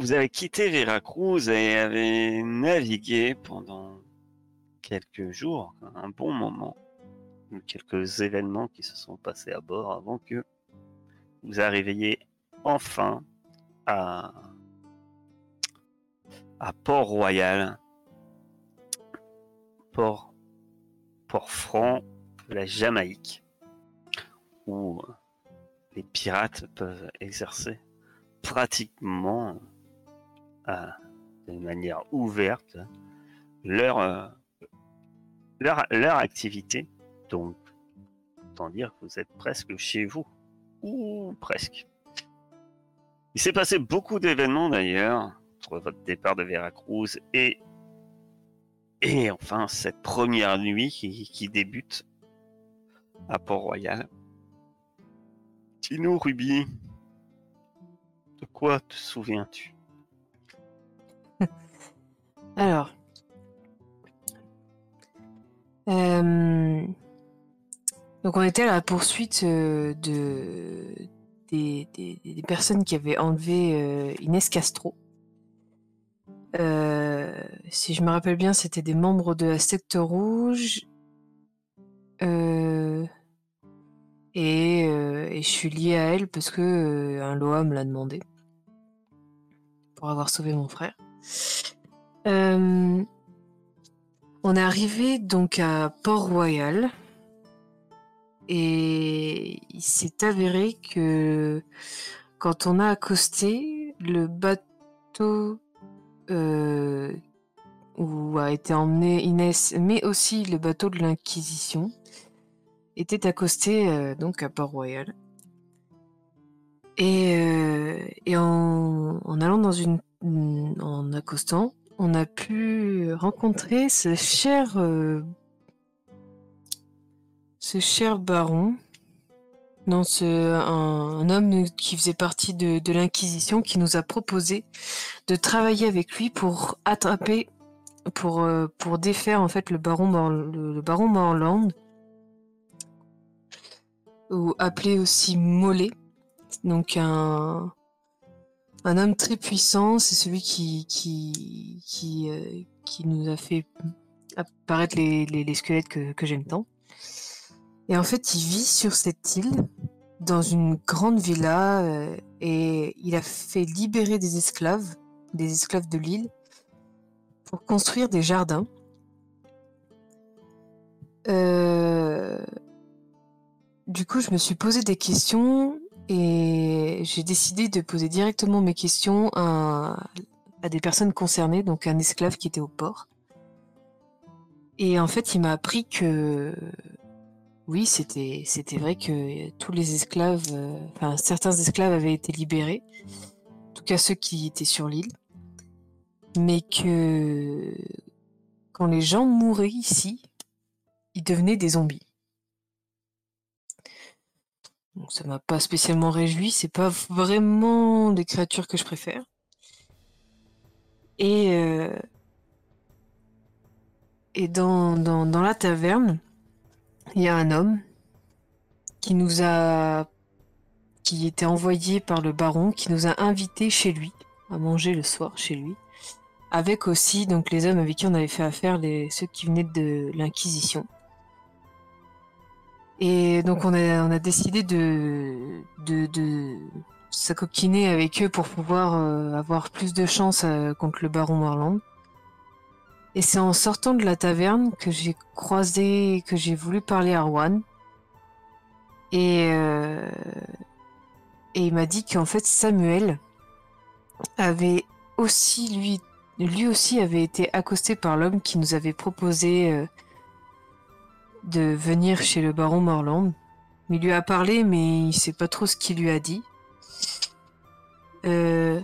vous avez quitté Veracruz et avez navigué pendant quelques jours, un bon moment, quelques événements qui se sont passés à bord avant que vous arriviez enfin à, à Port-Royal, Port, Port-Franc de la Jamaïque, où les pirates peuvent exercer pratiquement euh, de manière ouverte leur, euh, leur, leur activité. Donc, autant dire que vous êtes presque chez vous. Ou presque. Il s'est passé beaucoup d'événements d'ailleurs, entre votre départ de Veracruz et, et enfin cette première nuit qui, qui débute à Port-Royal. Dis-nous, Ruby, de quoi te souviens-tu? Alors. Euh, Donc on était à la poursuite euh, de... des, personnes qui avaient enlevé euh, Inès Castro. Si je me rappelle bien, c'était des membres de la secte rouge. Et, et je suis liée à elle parce que un Loa me l'a demandé pour avoir sauvé mon frère. Euh, on est arrivé donc à Port-Royal et il s'est avéré que quand on a accosté, le bateau euh, où a été emmené Inès, mais aussi le bateau de l'Inquisition, était accosté euh, donc à Port-Royal. Et, en allant dans une, en accostant, on a pu rencontrer ce cher, euh, ce cher baron, non, ce, un, homme qui faisait partie de, l'Inquisition, qui nous a proposé de travailler avec lui pour attraper, pour, euh, défaire en fait le baron, le baron Morland, ou appelé aussi Mollet, donc un, un homme très puissant, c'est celui qui, euh, nous a fait apparaître les, squelettes que, que j'aime tant. Et en fait, il vit sur cette île, dans une grande villa, euh, et il a fait libérer des esclaves, des esclaves de l'île, pour construire des jardins. Euh, Du coup, je me suis posé des questions et j'ai décidé de poser directement mes questions à, des personnes concernées, donc un esclave qui était au port. Et en fait, il m'a appris que oui, c'était c'était vrai que tous les esclaves, euh, enfin certains esclaves avaient été libérés, en tout cas ceux qui étaient sur l'île, mais que quand les gens mouraient ici, ils devenaient des zombies. Donc ça m'a pas spécialement réjoui, c'est pas vraiment des créatures que je préfère. Et, euh, et dans, dans, dans la taverne, il y a un homme qui nous a qui était envoyé par le baron, qui nous a invités chez lui, à manger le soir chez lui, avec aussi donc les hommes avec qui on avait fait affaire, ceux qui venaient de l'Inquisition. Et donc on a, on a décidé de, de, de s'acoquiner avec eux pour pouvoir euh, avoir plus de chance euh, contre le baron Morland. Et c'est en sortant de la taverne que j'ai croisé, que j'ai voulu parler à Rouen. Et, euh, et il m'a dit qu'en fait Samuel avait aussi, lui, lui aussi avait été accosté par l'homme qui nous avait proposé euh, de venir chez le baron Morland. Il lui a parlé, mais il sait pas trop ce qu'il lui a dit. Euh...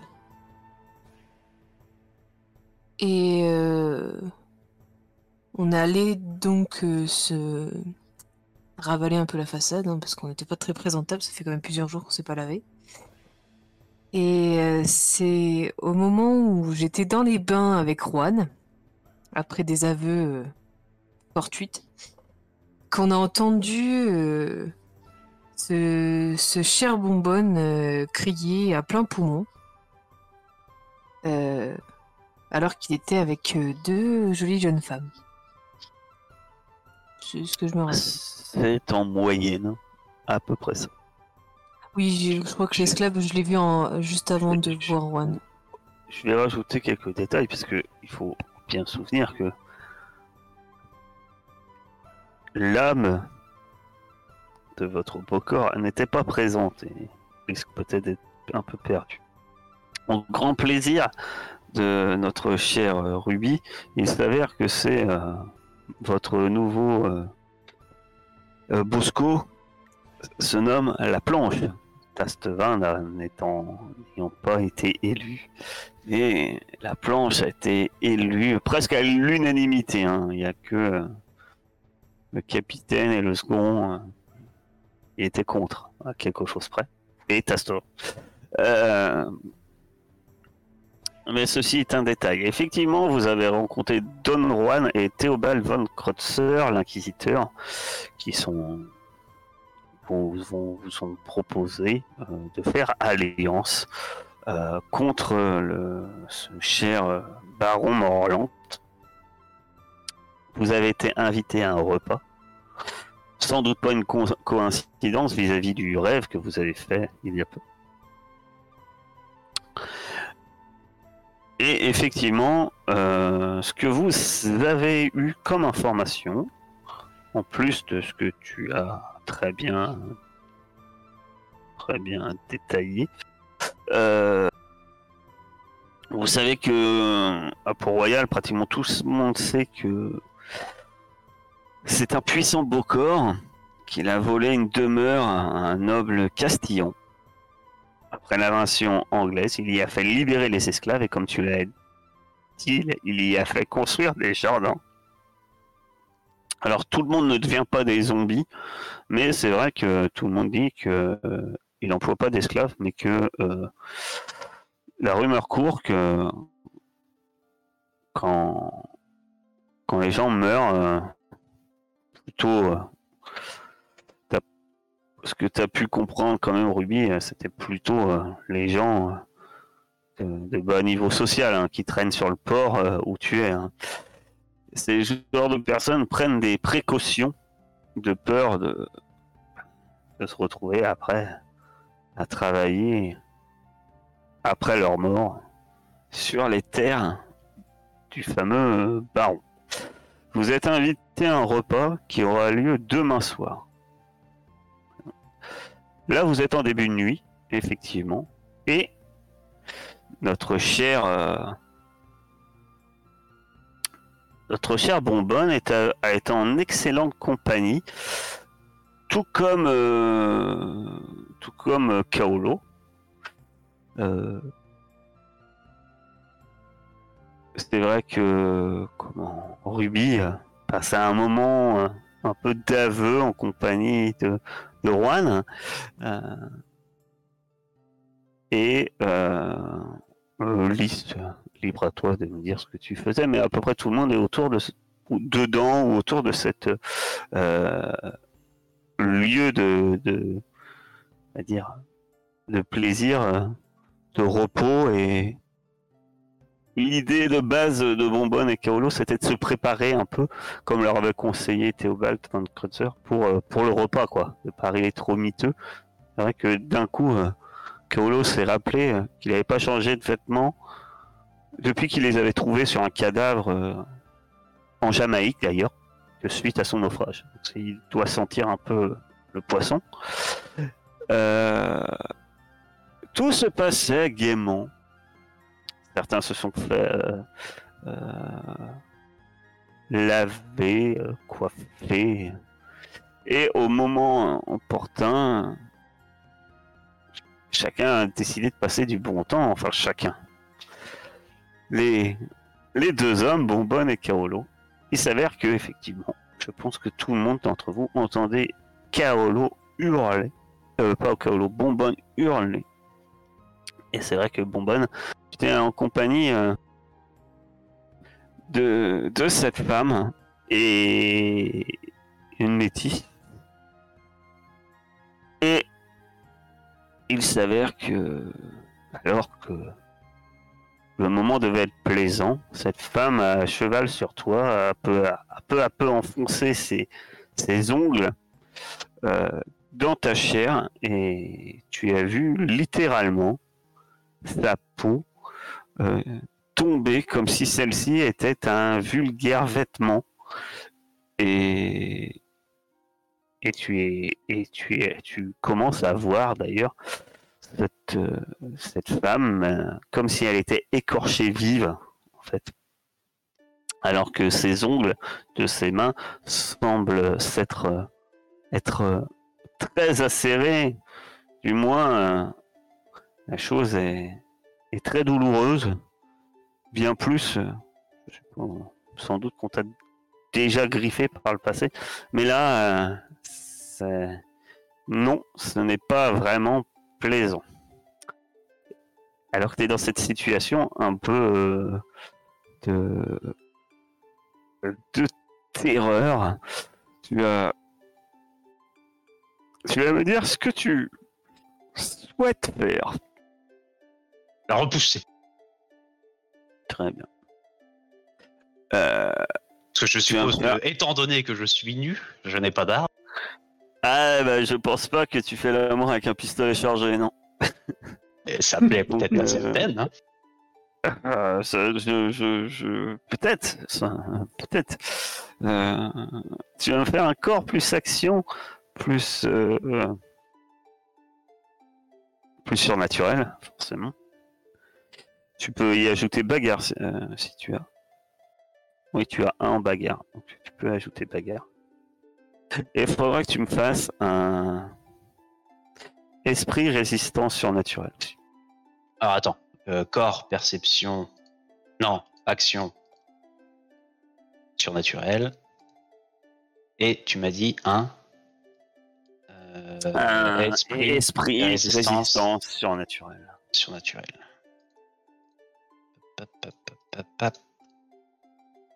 Et euh, on allait donc euh, se ravaler un peu la façade, hein, parce qu'on n'était pas très présentable, ça fait quand même plusieurs jours qu'on s'est pas lavé. Et c'est au moment où j'étais dans les bains avec Juan, après des aveux fortuits, qu'on a entendu euh, ce, ce cher bonbonne euh, criait à plein poumon. euh, alors qu'il était avec deux jolies jeunes femmes. C'est ce que je me rappelle. C'est en moyenne, à peu près ça. Oui, je crois que l'esclave, je l'ai vu en, juste avant de voir Juan. Je vais rajouter quelques détails parce que il faut bien se souvenir que l'âme de votre beau corps n'était pas présente et risque peut-être d'être un peu perdue. Au grand plaisir de notre cher euh, Ruby, il s'avère que c'est euh, votre nouveau euh, euh, Bosco se nomme la planche. N'étant n'ayant pas été élu et la planche a été élue presque à l'unanimité. hein. Il n'y a que le capitaine et le second euh, qui étaient contre, à quelque chose près. Et Tastor. Euh, Mais ceci est un détail. Effectivement, vous avez rencontré Don Juan et Théobald von Kreutzer, l'inquisiteur, qui sont vous, vous, vous ont proposé euh, de faire alliance contre le, ce cher baron Morland. Vous avez été invité à un repas. Sans doute pas une co- coïncidence vis-à-vis du rêve que vous avez fait il y a peu. Et effectivement, euh, ce que vous avez eu comme information, en plus de ce que tu as très bien, très bien détaillé, euh, vous savez que à Port-Royal, pratiquement tout le monde sait que c'est un puissant beau corps qu'il a volé une demeure à un noble Castillon. Après l'invasion anglaise, il y a fait libérer les esclaves et comme tu l'as dit, il y a fait construire des jardins. Alors tout le monde ne devient pas des zombies, mais c'est vrai que tout le monde dit que euh, n'emploie pas d'esclaves, mais que euh, la rumeur court que quand quand les gens meurent, euh, plutôt euh, ce que tu as pu comprendre quand même, Ruby, euh, c'était plutôt euh, les gens de, bas niveau social hein, qui traînent sur le port où tu es. hein. Ces genres de personnes prennent des précautions de peur de, se retrouver après à travailler après leur mort sur les terres du fameux baron. Vous êtes invité à un repas qui aura lieu demain soir. Là, vous êtes en début de nuit, effectivement, et notre cher euh, notre cher Bonbonne est à- en excellente compagnie, tout comme euh, tout comme Kaolo. Euh, c'est vrai que comment Ruby euh, passe un moment euh, un peu d'aveu en compagnie de, de Juan. euh, et euh, Lys, libre à toi de me dire ce que tu faisais, mais à peu près tout le monde est autour de dedans ou autour de cette lieu de, de va dire de plaisir, de repos et l'idée de base de Bonbonne et Kaolo c'était de se préparer un peu comme leur avait conseillé Théobald van Kreutzer pour euh, pour le repas quoi, de pas arriver trop miteux. C'est vrai que d'un coup euh, Kaolo s'est rappelé euh, qu'il n'avait pas changé de vêtements depuis qu'il les avait trouvés sur un cadavre en Jamaïque d'ailleurs, suite à son naufrage. Donc, il doit sentir un peu le poisson. Tout se passait gaiement. Certains se sont fait euh, euh, laver, euh, coiffer. Et au moment opportun, chacun a décidé de passer du bon temps, enfin chacun. Les, deux hommes, Bonbonne et Kaolo, il s'avère que effectivement, je pense que tout le monde d'entre vous entendait Kaolo hurler, euh, pas Kaolo, Bonbonne hurler. Et c'est vrai que Bonbonne, j'étais en compagnie euh, de, cette femme et une métisse. Et il s'avère que, alors que le moment devait être plaisant, cette femme à cheval sur toi a peu à, peu, enfoncé ses, ses ongles euh, dans ta chair et tu as vu littéralement sa peau euh, tomber comme si celle-ci était un vulgaire vêtement. Et tu es et tu tu commences à voir d'ailleurs cette euh, cette femme euh, comme si elle était écorchée vive en fait. Alors que ses ongles de ses mains semblent s'être euh, être très acérés du moins la chose est, très douloureuse bien plus euh, sans doute qu'on t'a déjà griffé par le passé mais là euh, non ce n'est pas vraiment plaisant alors que tu es dans cette situation un peu euh, de de terreur. Tu vas, tu vas me dire ce que tu souhaites faire. La repousser. Très bien. Euh, Parce que je suppose que, étant donné que je suis nu, je n'ai pas d'arme. ah, bah, je pense pas que tu fais l'amour avec un pistolet chargé, non. Et ça plaît peut-être à euh, certaines. Hein. Euh, ça, je, je, je... Peut-être. Euh, tu vas me faire un corps plus action, plus euh, plus surnaturel, forcément. Tu peux y ajouter bagarre si, euh, si tu as. Oui, tu as un en bagarre, donc tu peux ajouter bagarre. Et il faudra que tu me fasses un esprit résistant surnaturel. Alors attends. Euh, corps, perception. Non, action. Surnaturel. Et tu m'as dit un. euh, Un esprit esprit résistance. résistance surnaturel. surnaturel.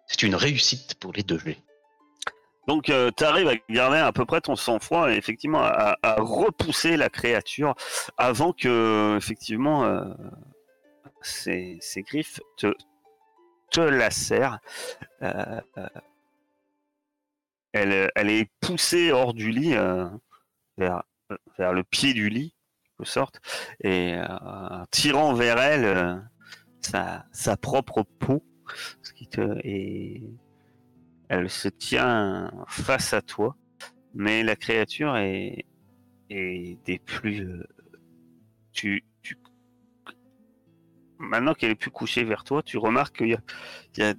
C'est une réussite pour les deux. Donc, tu arrives à garder à peu près ton sang-froid et effectivement à, repousser la créature avant que, effectivement, euh, ses, ses griffes te, te lacèrent. Euh, euh, elle, est poussée hors du lit, euh, vers, le pied du lit, en sorte, et euh, tirant vers elle euh, sa, propre peau. Ce qui te, et elle se tient face à toi, mais la créature est, est des plus. euh, tu, tu- Maintenant qu'elle est plus couchée vers toi, tu remarques qu'il y y, a,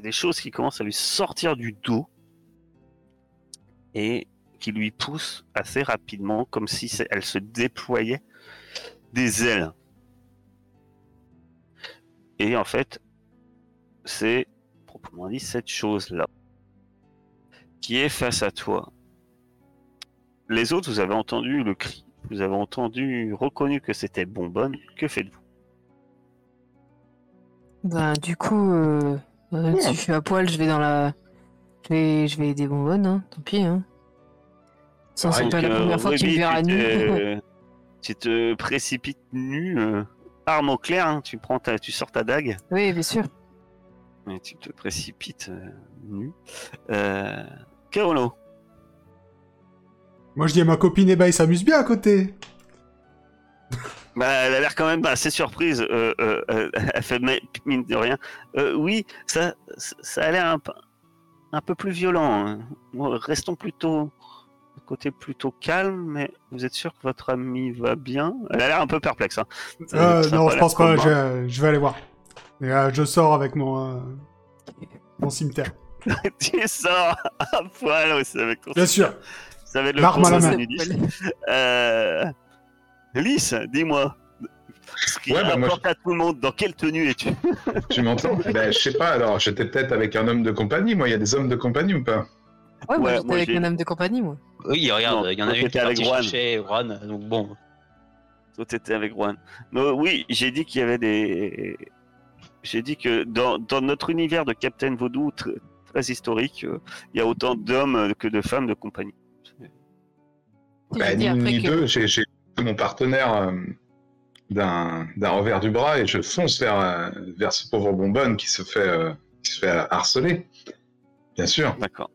des choses qui commencent à lui sortir du dos et qui lui poussent assez rapidement, comme si elle se déployait des ailes. Et en fait, c'est proprement dit cette chose-là qui est face à toi. Les autres, vous avez entendu le cri, vous avez entendu, reconnu que c'était bonbonne. Que faites-vous? Ben, du coup, euh, euh, si je suis à poil, je vais dans la. Je vais, je vais aider Bonbonne, hein. tant pis. Hein. Sans c'est Ouais, pas la Donc, euh, première fois qu'il me verra tu nu. Tu te précipites nu, euh, arme au clair, hein, tu, prends ta, tu sors ta dague. oui, bien sûr. Et tu te précipites euh, nu. Euh. Moi, je dis à ma copine, eh ben, il s'amuse bien à côté. Bah, elle a l'air quand même assez surprise. euh, euh, euh, elle fait mais- mine de rien. Euh, oui, ça, ça a l'air un, peu- un peu plus violent. hein. Restons plutôt côté plutôt calme, mais vous êtes sûr que votre ami va bien? Elle a l'air un peu perplexe. hein. Euh, non, je pense pas. Je, je vais aller voir. Et euh, je sors avec mon, euh, mon cimetière. tu sors à poil aussi avec ton. Bien sûr. Ça va être le L'arme à la main. Euh... Lys, dis-moi. Ce qui Ouais, bah, moi, à tout le monde, dans quelle tenue es-tu? Tu m'entends? Ben, je sais pas, alors j'étais peut-être avec un homme de compagnie, moi, il y a des hommes de compagnie ou pas? Ouais, moi Ouais, j'étais avec j'ai- un homme de compagnie, moi. Oui, regarde, Non, il y en a une qui avec chercher Juan, donc bon. Toi, t'étais avec Juan. Non, oui, j'ai dit qu'il y avait des. J'ai dit que dans, dans notre univers de Captain Vaudou tr- très historique, euh, il y a autant d'hommes que de femmes de compagnie. Bah, ni ni que- deux, j'ai j'ai mon partenaire euh, d'un d'un revers du bras et je fonce vers, euh, vers ce pauvre bonbonne qui se fait, euh, qui se fait harceler. Bien sûr. D'accord.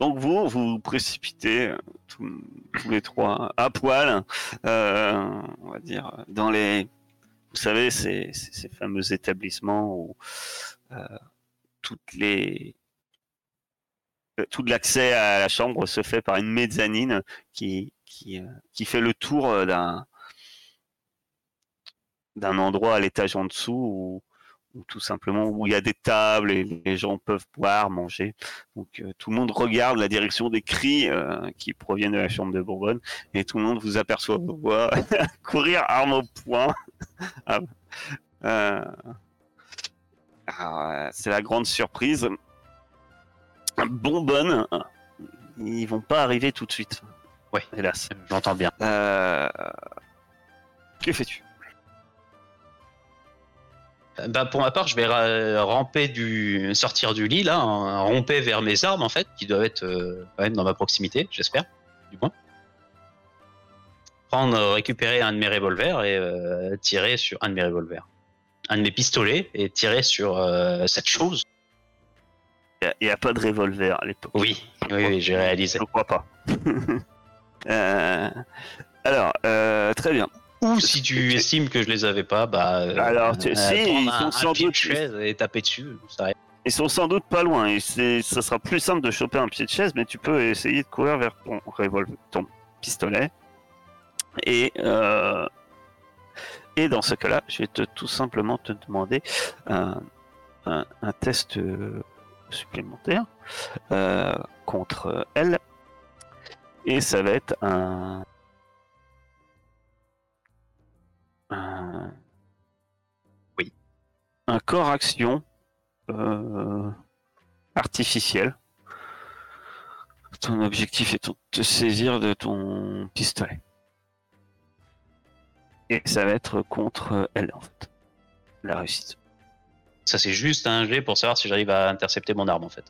Donc vous, vous vous précipitez euh, tous, les trois à poil, euh, on va dire, dans les, vous savez, ces, fameux établissements où euh, toutes les, tout l'accès à la chambre se fait par une mezzanine qui, fait le tour d'un d'un endroit à l'étage en dessous où, tout simplement où il y a des tables et les gens peuvent boire, manger. Donc euh, tout le monde regarde la direction des cris euh, qui proviennent de la chambre de Bourbonne et tout le monde vous aperçoit vous voit courir arme au poing. Ah, euh, euh, c'est la grande surprise. Bonbonne, ils vont pas arriver tout de suite. Ouais. hélas. J'entends bien. Que fais-tu? Bah, pour ma part, je vais ra- ramper du, sortir du lit, là, hein, romper vers mes armes, en fait, qui doivent être euh, quand même dans ma proximité, j'espère, du moins. Prendre, récupérer un de mes revolvers et euh, tirer sur un de mes revolvers. Un de mes pistolets et tirer sur euh, cette chose. Il n'y a, pas de revolver à l'époque. Oui, oui, oui, j'ai réalisé. Je crois pas. Alors, très bien. Ou si tu estimes que je les avais pas, bah. euh, Alors, tu- si, prendre ils sont un sans pied de doute- chaise et taper dessus, ça. Ils sont sans doute pas loin et ça sera plus simple de choper un pied de chaise, mais tu peux essayer de courir vers ton revolver, ton pistolet. Et, euh, et dans ce cas-là, je vais te, tout simplement te demander un, un- un test euh, supplémentaire euh, contre elle. Et ça va être un. Un Oui. Un corps action euh, artificiel. Ton objectif est de te saisir de ton pistolet. Et ça va être contre elle, en fait. La réussite. Ça, c'est juste un jet pour savoir si j'arrive à intercepter mon arme, en fait.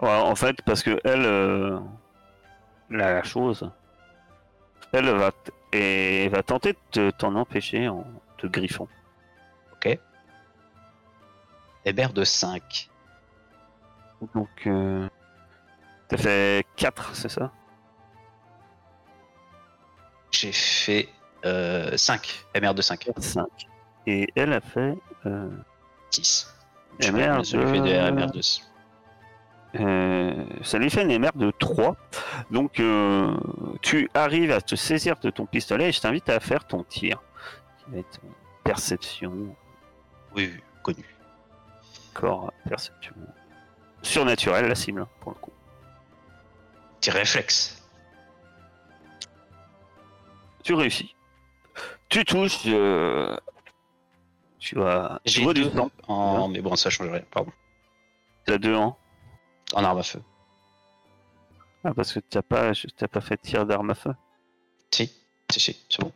Ouais, en fait, parce que elle, euh, la, chose, elle va, et va tenter de te- t'en empêcher en te griffant. Ok. Hébert de 5. Donc, euh, t'as fait 4, c'est ça? J'ai fait euh, 5. MR de 5. 5. Et elle a fait euh, 6. MR fais des de... MR de Euh, ça lui fait une MR de 3. Donc, euh, tu arrives à te saisir de ton pistolet et je t'invite à faire ton tir. Qui va être euh, perception, Oui, oui, connu. corps, perception. Surnaturel, la cible, pour le coup. Petit réflexe. Tu réussis. Tu touches. euh, Tu vas. J'ai vois du deux en... Mais bon, ça change rien. Pardon. T'as deux ans. En arme à feu. Ah, parce que t'as pas, t'as pas fait de tir d'arme à feu? Si, si, si, c'est bon.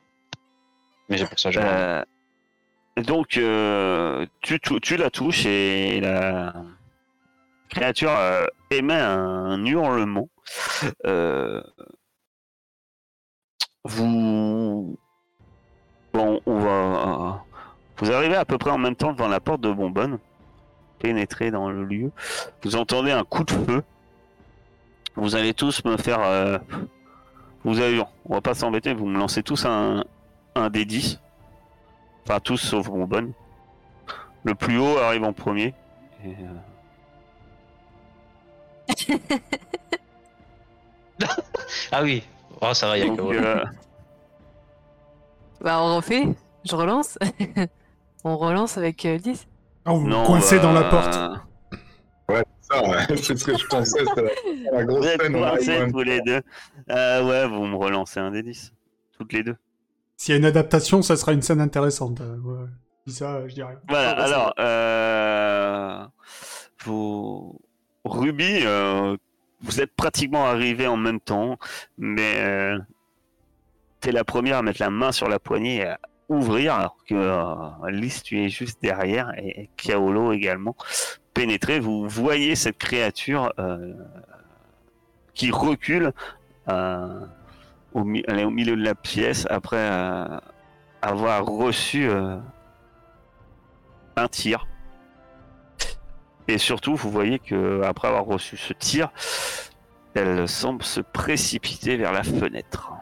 Mais j'ai pour ça. Euh, donc, euh, tu la touches et la créature euh, émet un hurlement. Euh, vous. Bon, on va. Vous arrivez à peu près en même temps devant la porte de Bonbonne, pénétrez dans le lieu. Vous entendez un coup de feu. Vous allez tous me faire. euh, Vous avez, on va pas s'embêter, vous me lancez tous un, un des 10. Enfin, tous sauf Bonbonne. Le plus haut arrive en premier. Et, euh, Ah oui. Oh, ça va, il y a donc, euh, Bah, on refait. Je relance. on relance avec euh, 10. Ah, vous non, coincez dans la euh, porte. Ça, ouais, c'est ce que je pensais. C'est la, Vous grosse êtes scène. on arrive coincés en tous les deux. Euh, ouais, vous me relancez un des 10. Toutes les deux. S'il y a une adaptation, ça sera une scène intéressante. euh, ouais. Dis ça, je dirais. Voilà, Ah, ça alors, euh, vous, Ruby, euh, vous êtes pratiquement arrivés en même temps, mais euh, t'es la première à mettre la main sur la poignée et à ouvrir, alors que euh, Lys, tu es juste derrière, et Kaolo également. Pénétrez, vous voyez cette créature euh, qui recule euh, au, milieu de la pièce après euh, avoir reçu un tir. Et surtout, vous voyez que après avoir reçu ce tir, elle semble se précipiter vers la fenêtre.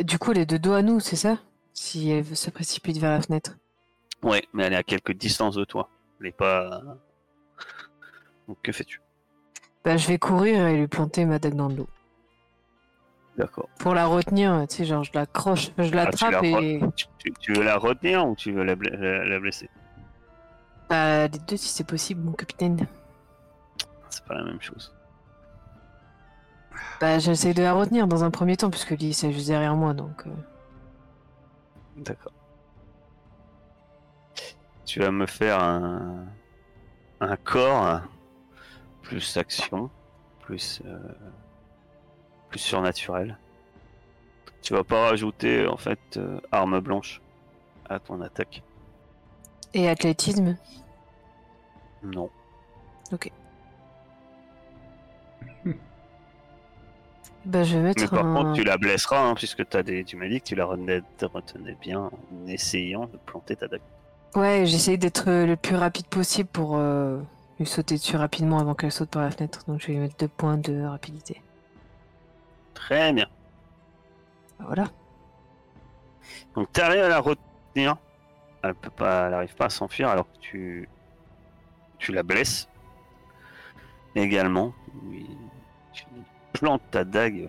Du coup, elle est de dos à nous, c'est ça? Si elle se précipite vers la fenêtre. Ouais, mais elle est à quelques distances de toi. Elle est pas. Donc que fais-tu? Bah, je vais courir et lui planter ma dague dans le dos. D'accord. Pour la retenir, tu sais, genre, je l'accroche, je l'attrape Ah, tu la et. Tu, tu- tu veux la retenir ou tu veux la, bla- la- la blesser? Bah, les deux, si c'est possible, mon capitaine. C'est pas la même chose. Bah, j'essaie de la retenir dans un premier temps, puisque Lee, c'est juste derrière moi, donc. euh, D'accord. Tu vas me faire un, un corps plus action, plus euh, plus surnaturel. Tu vas pas rajouter en fait euh, arme blanche à ton attaque. Et athlétisme? Non. Bah, je vais mettre Mais par un. contre, tu la blesseras hein, puisque as des, tu m'as dit que tu la retenais, te retenais bien en essayant de planter ta dague. Ouais, j'essaie d'être euh, le plus rapide possible pour euh, lui sauter dessus rapidement avant qu'elle saute par la fenêtre. Donc, je vais lui mettre deux points de rapidité. Très bien. Voilà. Donc tu arrives à la retenir. Elle peut pas, elle arrive pas à s'enfuir alors que tu, tu la blesses. Également, Oui, tu plantes ta dague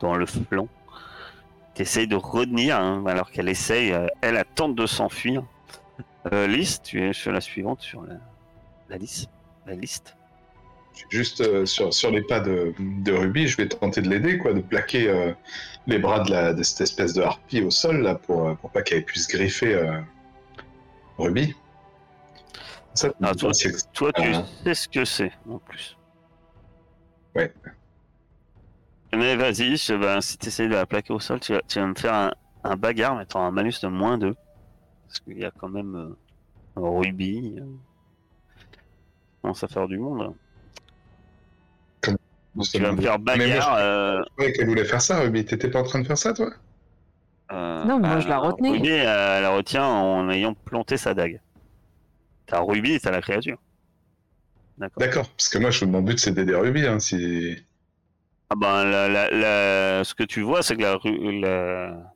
dans le flanc. Tu essayes de retenir hein, alors qu'elle essaye. euh, Elle, elle tente de s'enfuir. Euh, Lys, tu es sur la suivante sur la, la liste. La liste. Juste euh, sur, sur les pas de, de Ruby, je vais tenter de l'aider, quoi, de plaquer euh, les bras de, la, de cette espèce de harpie au sol, là, pour, pour pas qu'elle puisse griffer Ruby. Ça, Ah, toi, Toi, tu sais ce que c'est en plus. Ouais. Mais vas-y, je- ben, si tu essayes de la plaquer au sol, tu vas, tu vas me faire un, un bagarre mettant un malus de moins 2. Parce qu'il y a quand même euh, un rubis. euh, commence à faire du monde. tu vas me faire Mais moi, bagarre. je euh, qu'elle voulait faire ça, Ruby. T'étais pas en train de faire ça, toi? euh, Non, moi, bah, je la retenais. Ruby, euh, elle la retient en ayant planté sa dague. T'as Ruby et t'as la créature. D'accord. D'accord, parce que moi, je, mon but, c'est d'aider Ruby. Hein, si... Ah ben, la, la- la- ce que tu vois, c'est que la,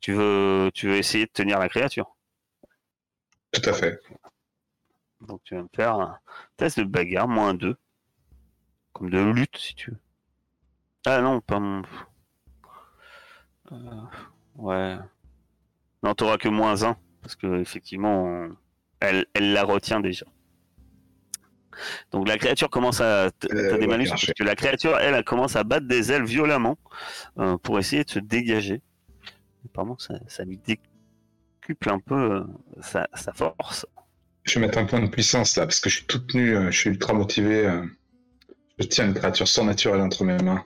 tu veux, tu veux essayer de tenir la créature. Tout à fait. Donc tu vas me faire un test de bagarre, moins 2. Comme de lutte, si tu veux. Ah non, pas mon... Euh, ouais. Non, t'auras que moins 1. Parce que effectivement, on- elle, elle la retient déjà. Donc la créature commence à... T'as Euh, des ouais, malus marché. parce que la créature, elle, elle commence à battre des ailes violemment euh, pour essayer de se dégager. Apparemment, ça, ça lui décuple un peu euh, sa, sa force. Je vais mettre un point de puissance, là, parce que je suis tout tenu, euh, je suis ultra motivé. euh. Je tiens une créature surnaturelle entre mes mains.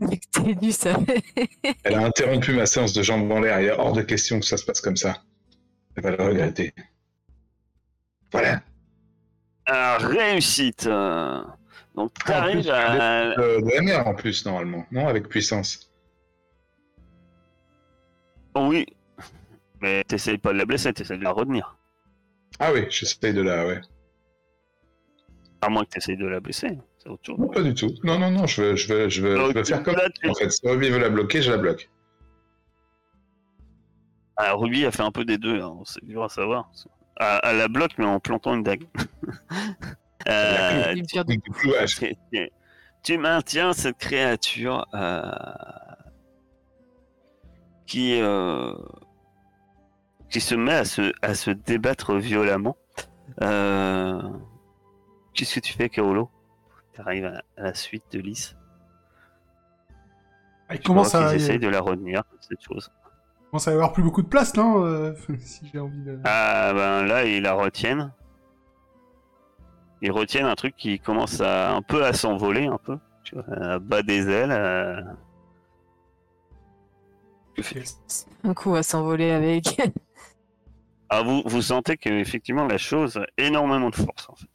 Ça Elle a interrompu ma séance de jambes en l'air. Il est hors de question que ça se passe comme ça. Elle va le regretter. Voilà. Ah, réussite. euh. Donc Ah, en t'arrives plus, à... De, de MR en plus, normalement. Non, avec puissance. Oui. Mais t'essayes pas de la blesser, t'essayes de la retenir. Ah oui, j'essaye de la. Ouais. À moins que t'essayes de la blesser. C'est autre chose. Non, pas du tout. Non, non, non, je veux, je veux, je veux, je veux Donc, faire comme. là, tu- En fait, si Ruby veut la bloquer, je la bloque. Ah, Ruby a fait un peu des deux, hein, c'est dur à savoir. Ah, Elle la bloque, mais en plantant une dague. Euh, tu, tu- tu maintiens cette créature euh, qui, euh, qui se met à se, à se débattre violemment. Euh, Qu'est-ce que tu fais, Kaolo? Tu arrives à, à la suite de Lys. Il Tu commence à, essayent de la retenir, cette chose. Commence à y avoir plus beaucoup de place, non euh, Si j'ai envie de. Ah ben là, ils la retiennent. Ils retiennent un truc qui commence à un peu à s'envoler, un peu. Tu vois, à bas des ailes. euh. Un coup à s'envoler avec. Ah, vous, vous sentez que effectivement la chose a énormément de force en fait.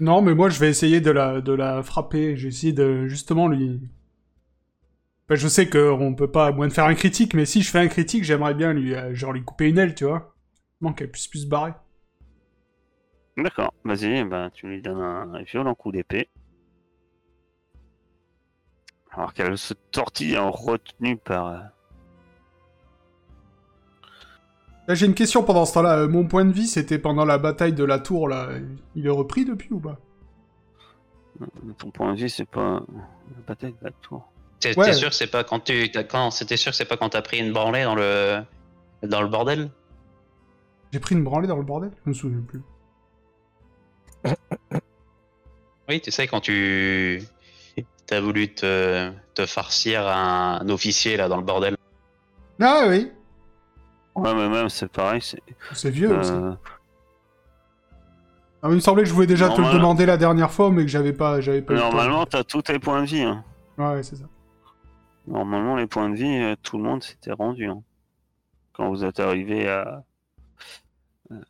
Non, mais moi je vais essayer de la, de la frapper. J'ai essayé de justement lui, Je sais qu'on peut pas, à moins de faire un critique, mais si je fais un critique, j'aimerais bien lui, euh, genre lui couper une aile, tu vois. Non, qu'elle puisse plus se barrer. D'accord, vas-y, bah, tu lui donnes un violent coup d'épée. Alors qu'elle se tortille en retenue par. euh, Là, j'ai une question pendant ce temps-là. Euh, mon point de vie, c'était pendant la bataille de la tour, là. Il est repris depuis ou pas? Ton point de vue, c'est pas la bataille de la tour. T'es Ouais. sûr que c'est pas quand tu t'as- quand c'était sûr que c'est pas quand t'as pris une branlée dans le dans le bordel? J'ai pris une branlée dans le bordel? Je me souviens plus. Oui, tu sais quand tu t'as voulu te, te farcir un, un officier là dans le bordel. Ah oui Ouais, mais même, c'est pareil. C'est. C'est vieux aussi. euh, Ah, il me semblait que je voulais déjà te le demander la dernière fois, mais que j'avais pas, j'avais pas. Normalement, t'as tous tes points de vie. hein. Ouais, c'est ça. Normalement, les points de vie, euh, tout le monde s'était rendu. hein. Quand vous êtes arrivé à. euh,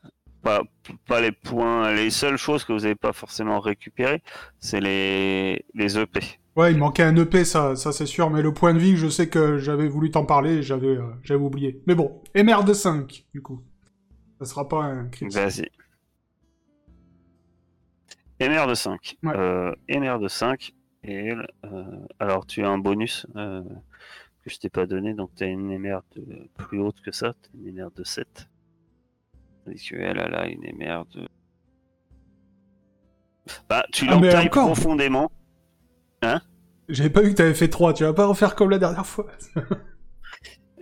Pas, pas les points. Les seules choses que vous n'avez pas forcément récupérées, c'est les, les EP. Ouais, il manquait un EP, ça, ça c'est sûr, mais le point de vie, je sais que j'avais voulu t'en parler j'avais, euh, j'avais oublié. Mais bon, MR de 5, du coup. Ça sera pas un critique. Vas-y. MR de 5. Ouais. Euh, MR de 5. Et euh, alors, tu as un bonus euh, que je t'ai pas donné. Donc, tu as une MR de plus haute que ça. Tu as une MR de 7. Tandis qu'elle, elle a une MR de. Bah, tu Ah, l'entailles profondément. J'avais pas vu que t'avais fait 3, tu vas pas refaire comme la dernière fois.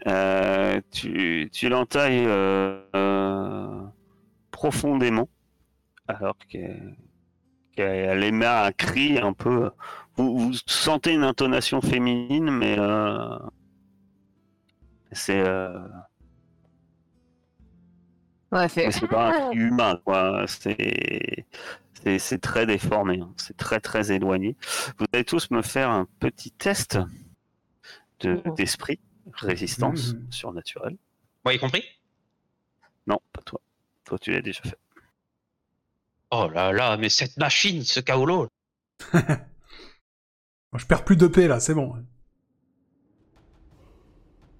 Euh, tu tu l'entailles euh, euh, profondément, alors qu'elle qu'elle émet un cri un peu. Vous, vous sentez une intonation féminine, mais euh, c'est euh, Ouais, fait. c'est pas un cri humain, quoi. C'est c'est- très déformé, hein. c'est très très éloigné. Vous allez tous me faire un petit test de- Mhm. d'esprit, résistance Mhm. surnaturelle. Moi y compris? Non, pas toi. Toi, tu l'as déjà fait. Oh là là, mais cette machine, ce kaolo je perds plus d'EP là, c'est bon.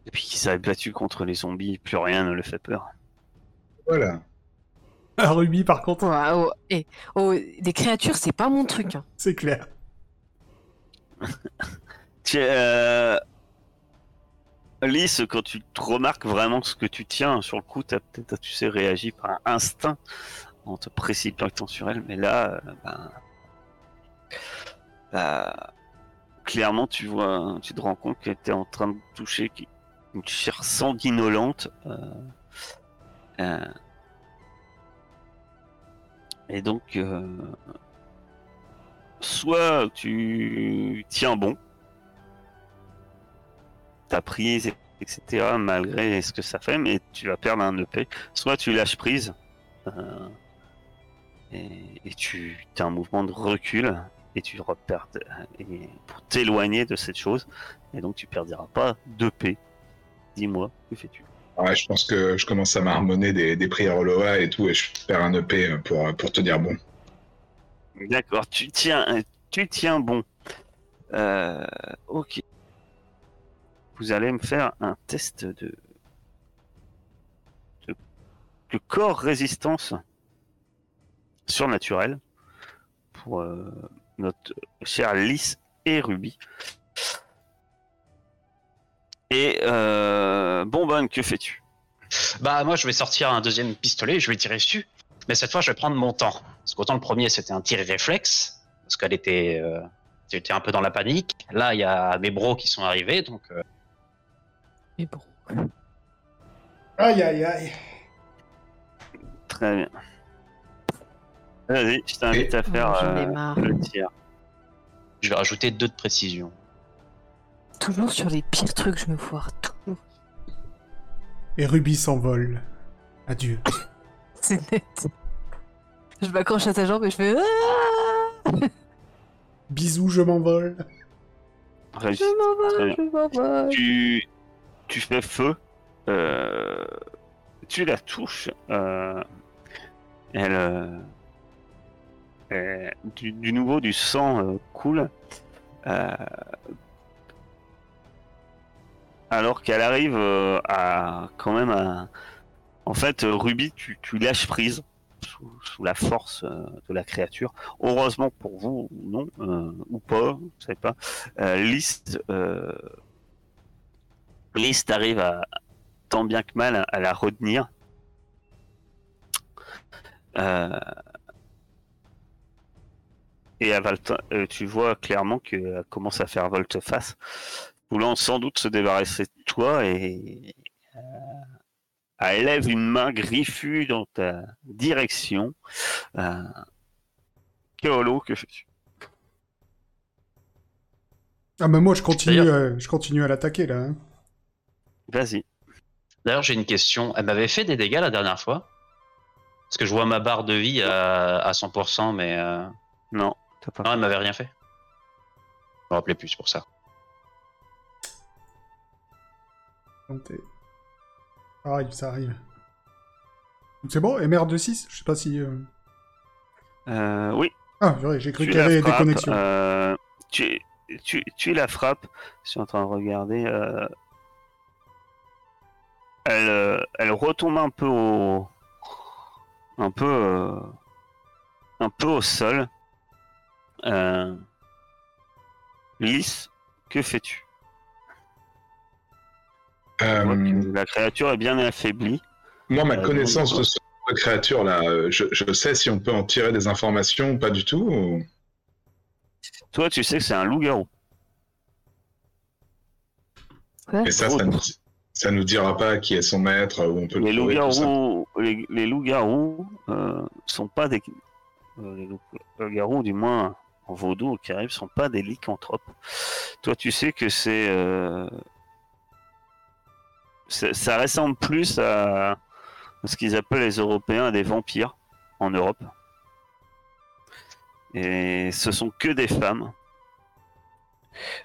Depuis qu'il s'est battu contre les zombies, plus rien ne le fait peur. Voilà. Ah, Ruby, par contre, Ouais, oh, eh, oh, des créatures, c'est pas mon truc. hein. c'est clair. Tu euh... Lys, quand tu te remarques vraiment ce que tu tiens sur le coup, t'as peut-être, tu sais, réagi par instinct en te précipitant sur elle, mais là, euh, ben, bah, clairement, tu vois, tu te rends compte qu'elle était en train de toucher une chair sanguinolente. euh, euh, et donc, euh, soit tu tiens bon, ta prise, etc., malgré ce que ça fait, mais tu vas perdre un EP. Soit tu lâches prise, et tu as un mouvement de recul, et tu repères, et pour t'éloigner de cette chose, et donc tu perdras pas d'EP. Dis-moi, que fais-tu? Ouais, je pense que je commence à marmonner des, des prières au Loa et tout, et je perds un EP pour, pour te dire bon. D'accord, tu tiens, tu tiens bon. Euh, ok. Vous allez me faire un test de, de, de corps résistance surnaturelle pour euh, notre cher Lys et Ruby. Et euh, Bonbonne, que fais-tu? Bah moi je vais sortir un deuxième pistolet, je vais tirer dessus. Mais cette fois je vais prendre mon temps. Parce qu'autant le premier c'était un tir réflexe, parce qu'elle était, euh, j'étais un peu dans la panique. Là il y a mes bros qui sont arrivés, donc euh, Mais bon. Aïe, aïe, aïe. Très bien. Vas-y, je t'invite à faire euh, le tir. je vais rajouter deux de précision. Toujours sur les pires trucs, je me foire. Toujours. Et Ruby s'envole. Adieu. C'est net. Je m'accroche à ta jambe et je fais. Ah Bisous, je m'envole. Je m'en Très vais, je m'en vais. tu, tu fais feu, euh, tu la touches, euh, elle, euh, du, nouveau du sang euh, coule. euh, alors qu'elle arrive à quand même à... En fait, Ruby, tu, lâches prise sous, la force de la créature. Heureusement pour vous, ou non, ou pas, vous savez pas, List, List arrive à tant bien que mal à la retenir. Euh, et t- euh, tu vois clairement qu'elle commence à faire volte-face, voulant sans doute se débarrasser de toi et euh, elle lève une main griffue dans ta direction. Euh, Keolo, que fais-tu Ah, mais moi, je continue, D'ailleurs- euh, je continue à l'attaquer, là. hein. Vas-y. D'ailleurs, j'ai une question. Elle m'avait fait des dégâts la dernière fois Parce que je vois ma barre de vie à, à 100%, mais euh, Non, pas. non, elle m'avait rien fait. Je me rappelais plus, c'est pour ça. Tenter. Ça arrive, ça arrive. Donc c'est bon, MR de 6 Je sais pas si... euh, Euh, oui, Ah, vrai, j'ai cru tu qu'il y la avait des connexions. euh, tu, tu, tu la frappes. Je suis en train de regarder. euh, elle, euh, elle retombe un peu au, un peu, euh, un peu au sol. Euh, Lys, que fais-tu Euh, La créature est bien affaiblie. moi, ma Euh, connaissance donc- de ce genre de créature là, je, je sais si on peut en tirer des informations ou pas du tout. ou- Toi, tu sais que c'est un loup-garou. Et ça, ça nous, ça nous dira pas qui est son maître, où on peut le Les trouver, tout ça. loups-garous, les, les loups-garous euh, sont pas des euh, les loups- loups-garous, du moins en vaudou au Caraïbes, sont pas des lycanthropes. Toi, tu sais que c'est euh, ça ressemble plus à, ce qu'ils appellent les Européens des vampires en Europe. Et ce sont que des femmes.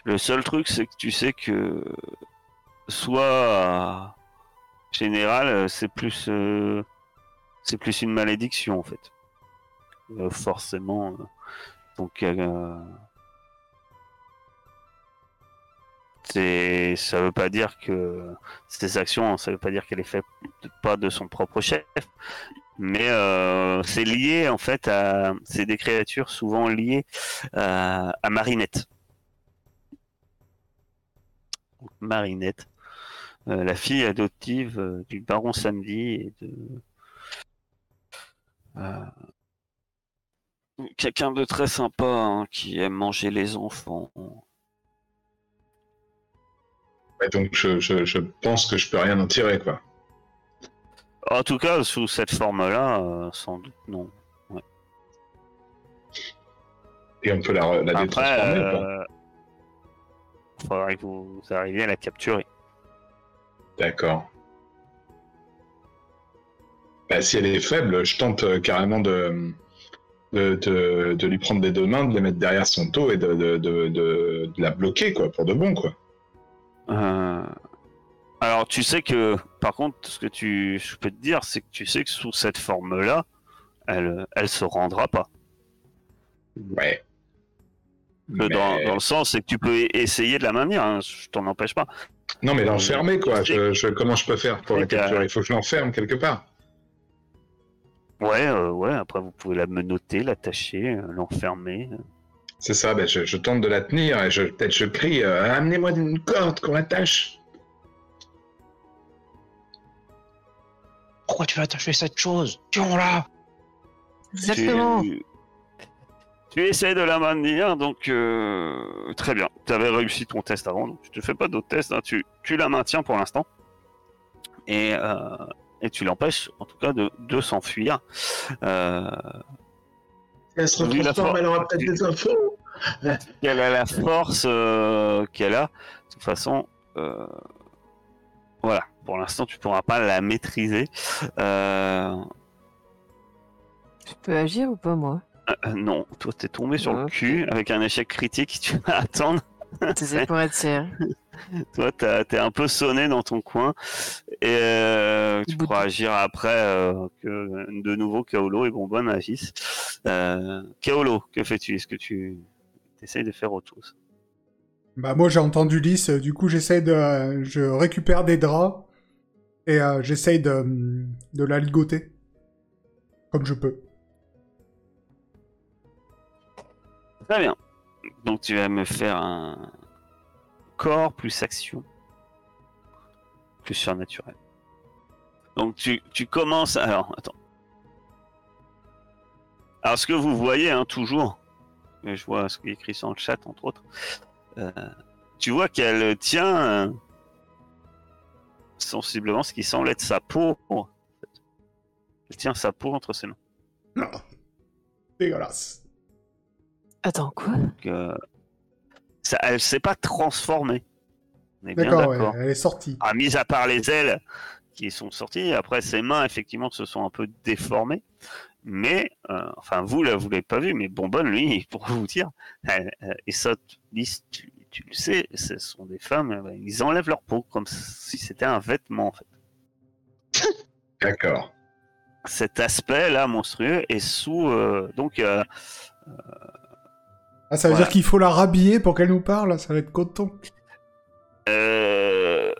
Le seul truc, c'est que tu sais que soit général, c'est plus, euh, c'est plus une malédiction en fait. Euh, forcément. Euh, donc, euh, c'est, ça veut pas dire que ces actions, ça veut pas dire qu'elle est faite pas de son propre chef, mais euh, c'est lié en fait à, c'est des créatures souvent liées à, à Marinette. Marinette. Euh, la fille adoptive euh, du baron Samedi et de euh, quelqu'un de très sympa hein, qui aime manger les enfants. Ouais, donc je, je, je pense que je peux rien en tirer, quoi. En tout cas, sous cette forme-là, euh, sans doute non. Et on peut la, la Après, détransformer ou pas euh, faudrait que vous arriviez à la capturer. D'accord. Bah, si elle est faible, je tente euh, carrément de, de, de, de lui prendre des deux mains, de les mettre derrière son dos et de, de, la bloquer, quoi, pour de bon, quoi. Euh, Alors, tu sais que, par contre, ce que tu, je peux te dire, c'est que tu sais que sous cette forme-là, elle, elle se rendra pas. Ouais. Dans, le sens, c'est que tu peux essayer de la maintenir, hein, je t'en empêche pas. Non, mais l'enfermer, quoi. Je, je- comment je peux faire pour la capturer? Il faut que je l'enferme quelque part. Ouais, euh, ouais, après vous pouvez la menotter, l'attacher, euh, l'enfermer. C'est ça, ben, je, je tente de la tenir et je, peut-être je crie euh, Amenez-moi une corde qu'on l'attache. Pourquoi tu veux attacher cette chose? Tiens-la Exactement. Tu, tu essaies de la maintenir, donc euh, très bien. Tu avais réussi ton test avant, donc tu te fais pas d'autres tests. hein. Tu, tu la maintiens pour l'instant. Et, euh, et tu l'empêches, en tout cas, de, de s'enfuir. Euh, Elle se for- elle aura peut-être des infos. qu'elle a la force euh, qu'elle a. De toute façon, euh, voilà. Pour l'instant, tu pourras pas la maîtriser. Euh, Je peux agir ou pas, moi? Euh, non, toi, t'es tombé sur le cul avec un échec critique. Tu vas attendre. C'est pour être sérieux. Toi, t'es un peu sonné dans ton coin et euh, tu Bout pourras agir après euh, que de nouveau Kaolo et Bonbonne agissent. Euh, Kaolo, que fais-tu? Est-ce que tu essayes de faire autre chose? Bah moi j'ai entendu Lys, euh, du coup j'essaie de... euh, je récupère des draps et euh, j'essaye de, de la ligoter. Comme je peux. Très bien. Donc tu vas me faire un corps plus action. Plus surnaturel. Donc tu, commences... Alors, attends. Alors ce que vous voyez, hein, toujours, et je vois ce qui est écrit sur le chat, entre autres, euh, tu vois qu'elle tient euh, sensiblement ce qui semble être sa peau. Elle tient sa peau entre ses mains. Non. Dégueulasse. Attends, quoi? Donc, euh, ça, elle s'est pas transformée. D'accord, ouais, elle est sortie. Ah, mis à part les ailes qui sont sorties, après ses mains effectivement se sont un peu déformées. Mais, euh, enfin vous là, vous l'avez pas vu, mais Bonbonne lui, pour vous dire, elle- elle- et ça, Lys, tu, tu le sais, ce sont des femmes, euh, ils enlèvent leur peau comme si c'était un vêtement en fait. D'accord. Cet aspect là monstrueux est sous euh, donc euh, Ah, ça veut Voilà. dire qu'il faut la rhabiller pour qu'elle nous parle Ça va être coton. Euh,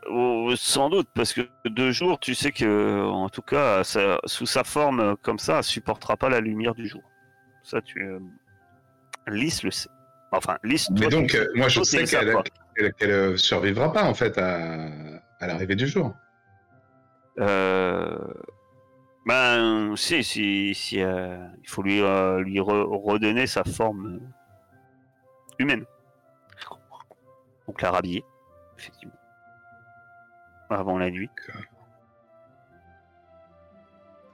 sans doute, parce que de jour, tu sais que, en tout cas, ça- sous sa forme comme ça, elle supportera pas la lumière du jour. Ça, tu. Euh... Lys le sait. Enfin, Lys. Mais toi, tu donc, le euh, moi, je tu sais le sais qu'elle qu'elle, euh, survivra pas, en fait, à, à l'arrivée du jour. Euh... Ben, si, si, si euh, il faut lui, euh, lui re- redonner sa forme humaine. Donc la rhabiller, effectivement. Avant la nuit.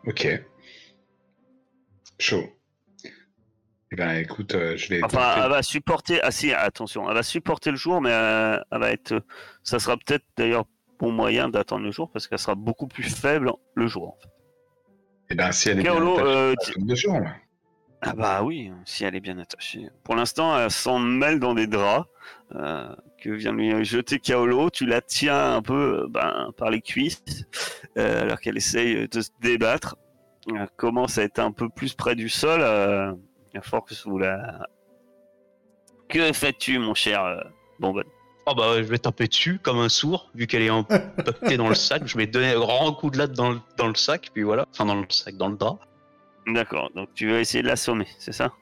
Ok. Chaud. Eh ben, écoute, euh, je vais. Enfin, tenter- elle va supporter. Ah si, attention, elle va supporter le jour, mais euh, elle va être. Ça sera peut-être d'ailleurs bon moyen d'attendre le jour parce qu'elle sera beaucoup plus faible le jour. en fait. Eh ben, si elle est bien euh, de jour, là. Ah bah oui, si elle est bien attachée. Pour l'instant, elle s'en mêle dans des draps euh, que vient lui jeter Kaolo. Tu la tiens un peu euh, ben, par les cuisses euh, alors qu'elle essaye de se débattre. Elle commence à être un peu plus près du sol. Euh, à force vous la. Que fais-tu, mon cher euh, Bonbonne? Oh bah je vais taper dessus comme un sourd, vu qu'elle est empaquetée dans le sac, je vais donner un grand coup de latte dans le, dans le sac, puis voilà. Enfin dans le sac, dans le drap. D'accord, donc tu veux essayer de l'assommer, c'est ça?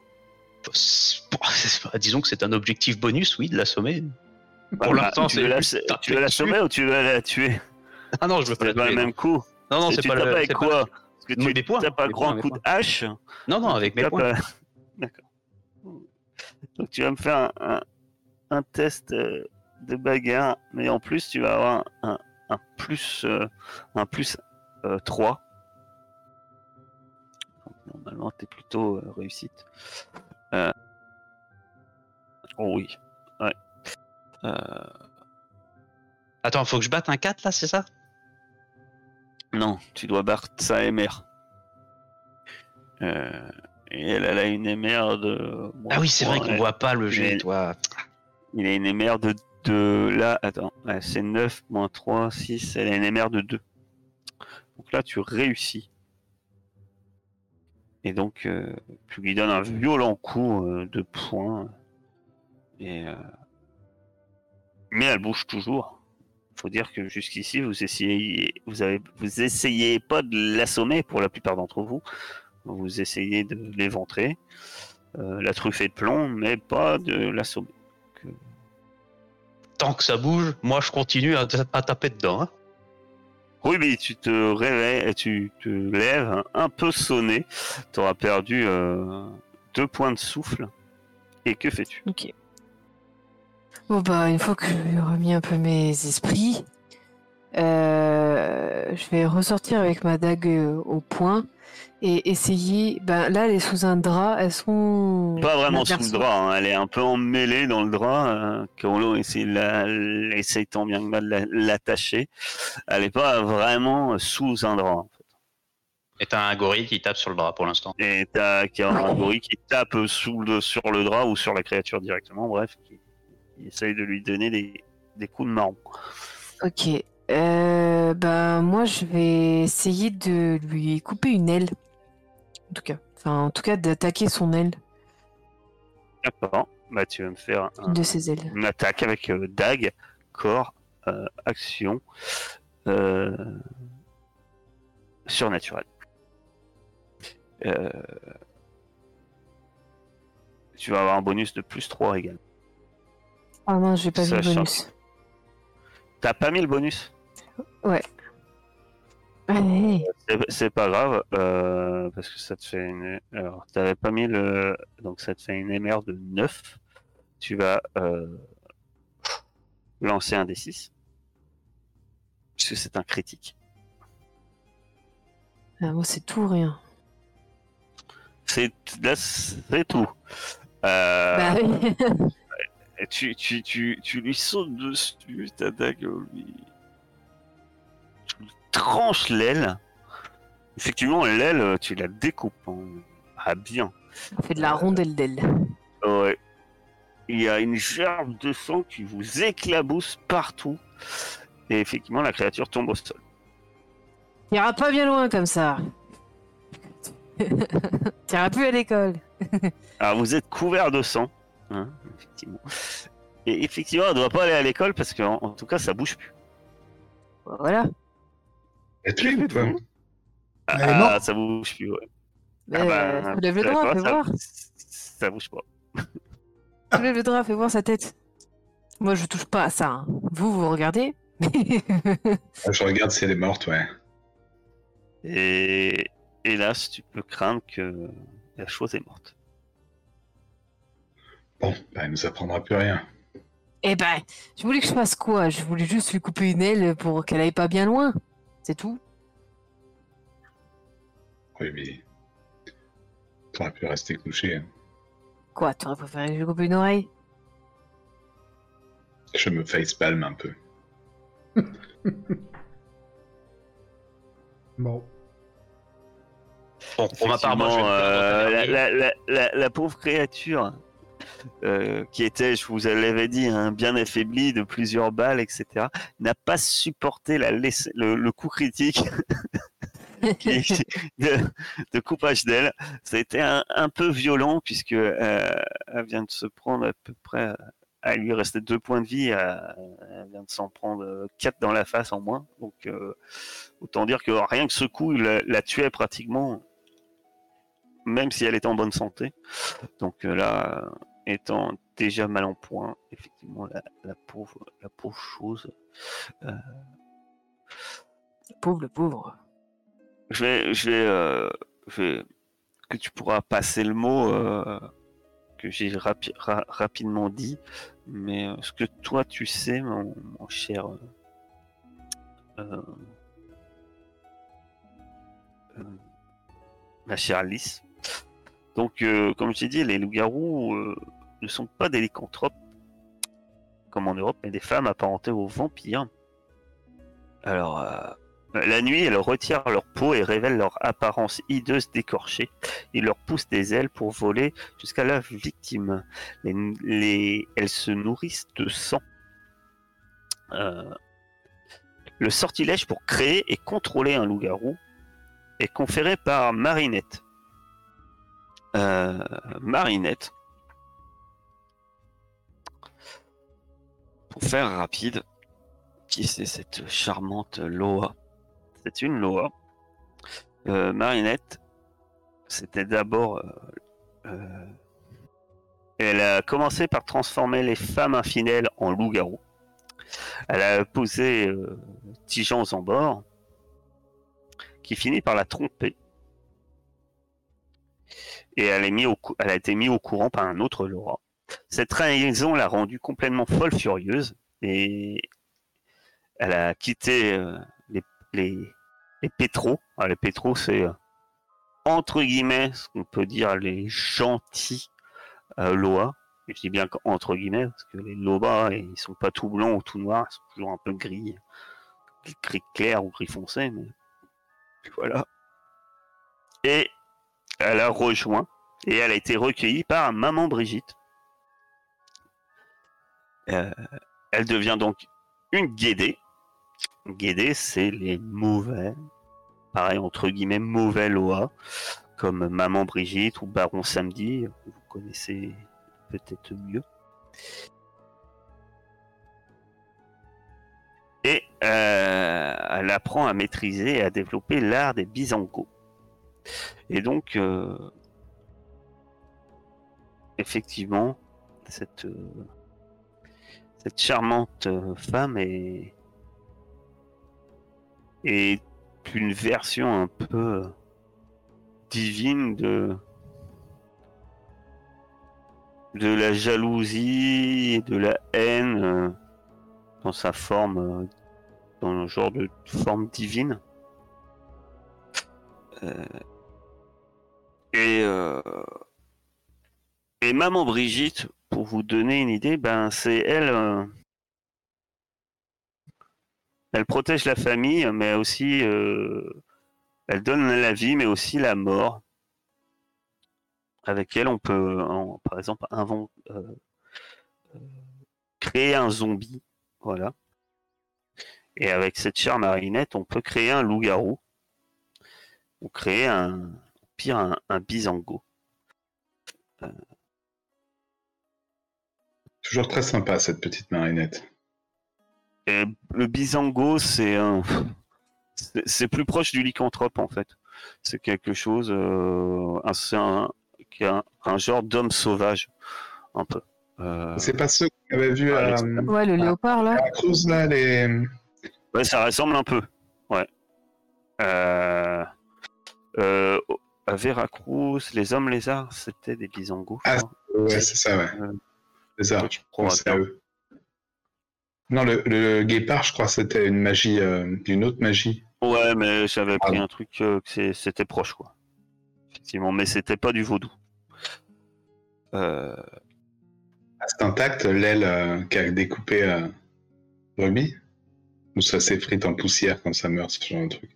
Pas- Disons que c'est un objectif bonus, oui, de l'assommer. Pour Bah, l'instant, tu c'est tu veux l'assommer ou tu veux la tuer? Ah non, je veux pas la C'est pas le tuer, même non. coup. Non, non, c'est pas le. avec c'est pas- quoi Parce que Non, tu tapes un grand coup de hache. Non, non, avec mes euh, D'accord. Donc tu vas me faire un, un- un test euh, de bagarre, mais en plus tu vas avoir un, un plus euh, un plus euh, 3. Normalement tu es plutôt euh, réussite. Euh, Oh oui. Ouais. Euh, Attends, faut que je batte un 4 là, c'est ça? Non, tu dois battre sa MR. Euh, et elle, elle a une MR de. Ah oui, c'est vrai qu'on Ouais. voit pas le jet, toi. Il a une MR de 2. Là, attends, c'est 9 moins 3, 6. Elle a une MR de 2. Donc là, tu réussis. Et donc, euh, tu lui donnes un violent coup euh, de poing. Euh, Mais elle bouge toujours. faut dire que jusqu'ici, vous essayez, vous avez, vous essayez pas de l'assommer pour la plupart d'entre vous. Vous essayez de l'éventrer, la truffer de plomb, mais pas de l'assommer. Tant que ça bouge, moi je continue à, à taper dedans. hein. Mais tu te réveilles, tu te lèves un, un peu sonné. Tu auras perdu euh, deux points de souffle. Et que fais-tu? Ok. Bon bah une fois que j'ai remis un peu mes esprits, euh, je vais ressortir avec ma dague euh, au point et essayer. Ben là, elle est sous un drap. Elles sont. Pas vraiment sous le drap, hein, elle est un peu emmêlée dans le drap. Euh, la, elle essaye tant bien que mal de la- l'attacher. Elle est pas vraiment sous un drap. en fait. Et t'as un gorille qui tape sur le drap pour l'instant. Et t'as un gorille qui tape sous le, sur le drap ou sur la créature directement, bref, qui, qui essaye de lui donner des, des coups de marron. Ok. Euh, ben moi, je vais essayer de lui couper une aile. En tout cas. Enfin, en tout cas, d'attaquer son aile. D'accord. bah, tu vas me faire un- Une de ses ailes. une attaque avec euh, dague, corps, euh, action, euh, surnaturel. Euh, tu vas avoir un bonus de plus 3 également. Ah non, j'ai pas vu le Sachant- bonus. T'as pas mis le bonus Allez, C'est- C'est pas grave, euh, parce que ça te fait une. Alors, t'avais pas mis le. Donc, ça te fait une MR de 9. Tu vas euh, lancer un D6. Puisque c'est un critique. Ah, moi c'est tout ou rien. C'est là, c'est tout. Euh, Bah oui. tu, tu, tu, tu lui sautes dessus, ta dague lui. Tranches l'aile. Effectivement, l'aile, tu la découpes. hein. Ah, bien. On fait de la rondelle d'aile. Ouais. Il y a une gerbe de sang qui vous éclabousse partout. Et effectivement, la créature tombe au sol. T'iras pas bien loin comme ça. T'iras plus à l'école. Alors, vous êtes couvert de sang. hein, effectivement. Et effectivement, elle doit pas aller à l'école parce qu'en en tout cas, ça bouge plus. Voilà. Et tu ou pas Ah, Elle ça bouge plus, ouais. Mais, Ah bah, soulève le quoi, fais voir. Ça bouge pas. Soulève le drap, fais voir sa tête. Moi je touche pas à ça. hein. Vous, vous regardez. Ah, Je regarde si elle est morte, ouais. Et hélas, tu peux craindre que la chose est morte. Bon, bah, elle nous apprendra plus rien. eh ben, je voulais que je fasse quoi? Je voulais juste lui couper une aile pour qu'elle aille pas bien loin. C'est tout? Oui, mais. T'aurais pu rester couché. hein. Quoi, t'aurais préféré que je coupe une oreille? Je me facepalm un peu. Bon. Bon, pour ma part, moi, je vais euh, la pauvre créature, euh, qui était, je vous l'avais dit, hein, bien affaiblie de plusieurs balles, etc., n'a pas supporté la le, le coup critique de, de coupage d'aile. Ça a été un, un peu violent, puisque euh, elle vient de se prendre à peu près. À lui rester deux points de vie, elle, elle vient de s'en prendre euh, quatre dans la face en moins. Donc, euh, autant dire que rien que ce coup, il la, la tuait pratiquement même si elle était en bonne santé. Donc euh, là, étant déjà mal en point, effectivement, la, la pauvre, la pauvre chose. pauvre, le pauvre. Je vais, je vais, euh, je vais- que tu pourras passer le mot euh, que j'ai rapi- ra- rapidement dit, mais euh, ce que toi tu sais, mon, mon cher. euh, euh, euh, ma chère Alice. Donc, euh, comme je t'ai dit, les loups-garous euh, ne sont pas des lycanthropes, comme en Europe, mais des femmes apparentées aux vampires. Alors, euh, la nuit, elles retirent leur peau et révèlent leur apparence hideuse d'écorchée. Ils leur poussent des ailes pour voler jusqu'à la victime. Les- elles se nourrissent de sang. Euh, le sortilège pour créer et contrôler un loup-garou est conféré par Marinette. Euh, Marinette. Pour faire rapide, qui c'est cette charmante Loa? C'est une Loa. Euh, Marinette, c'était d'abord. euh, elle a commencé par transformer les femmes infidèles en loups-garous. Elle a posé euh, Tijan Zambor, qui finit par la tromper. Et elle, est mis au elle a été mise au courant par un autre Laura. Cette trahison l'a rendue complètement folle furieuse et elle a quitté euh, les, les, les pétros. Alors, les pétros, c'est euh, entre guillemets ce qu'on peut dire les gentils euh, Loa. Et je dis bien entre guillemets parce que les Loa, ils sont pas tout blancs ou tout noirs, ils sont toujours un peu gris, gris clair ou gris foncé. Mais voilà. Et elle a rejoint et elle a été recueillie par maman Brigitte. Euh, elle devient donc une guédée. Guédée, c'est les mauvais, pareil entre guillemets mauvais Loa, comme maman Brigitte ou Baron Samedi. Vous connaissez peut-être mieux. Et euh, elle apprend à maîtriser et à développer l'art des bisangos. Et donc, euh, effectivement, cette, euh, charmante euh, femme est, une version un peu divine de, la jalousie et de la haine dans sa forme, dans un genre de forme divine. Et, euh, et maman Brigitte, pour vous donner une idée, ben c'est elle. euh, elle protège la famille, mais aussi euh, elle donne la vie, mais aussi la mort. Avec elle, on peut, par exemple, invent- euh, euh, créer un zombie, voilà. Et avec cette chère marinette, on peut créer un loup-garou, ou créer un, pire, un, un bisango. Toujours très sympa cette petite marinette. Et le bisango, c'est un... c'est- c'est plus proche du lycanthrope en fait. C'est quelque chose, euh, un, c'est un, qui a un, un genre d'homme sauvage, un peu. Euh, C'est pas ceux qu'on avait vu Ah, à. Ouais, le léopard là. à la Cruz, là, les. ouais, ça ressemble un peu. Ouais. Euh, euh, à Veracruz, les hommes lézards, c'était des bisangos. je Ah. Ouais, c'est ça, ouais. Euh, ouais, je crois pense à eux. Non, le, le guépard, je crois, c'était une magie, euh, une autre magie. Ouais, mais j'avais pris Ah. un truc euh, que c'est- c'était proche, quoi. Effectivement, mais c'était pas du vaudou. Euh, C'est intact, l'aile euh, qu'a découpé euh, Ruby Ou ça s'effrite en poussière quand ça meurt, ce genre de truc?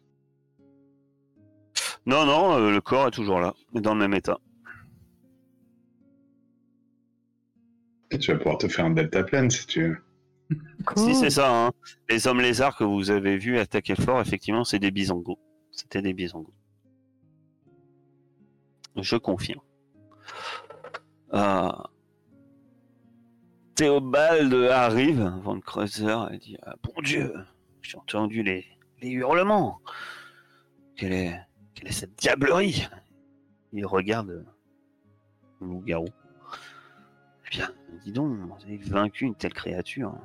Non, non, euh, le corps est toujours là, dans le même état. Et tu vas pouvoir te faire un deltaplane si tu veux. Si, c'est ça. hein. Les hommes lézards que vous avez vus attaquer fort, effectivement, c'est des bisangos. C'était des bisangos. Je confirme. Euh... Théobald arrive, Van Kreuzer, et dit ah, Bon Dieu, j'ai entendu les, les hurlements. Quelle est, quelle est cette diablerie Il regarde euh, le loup-garou. Eh bien, dis donc, vous avez vaincu une telle créature.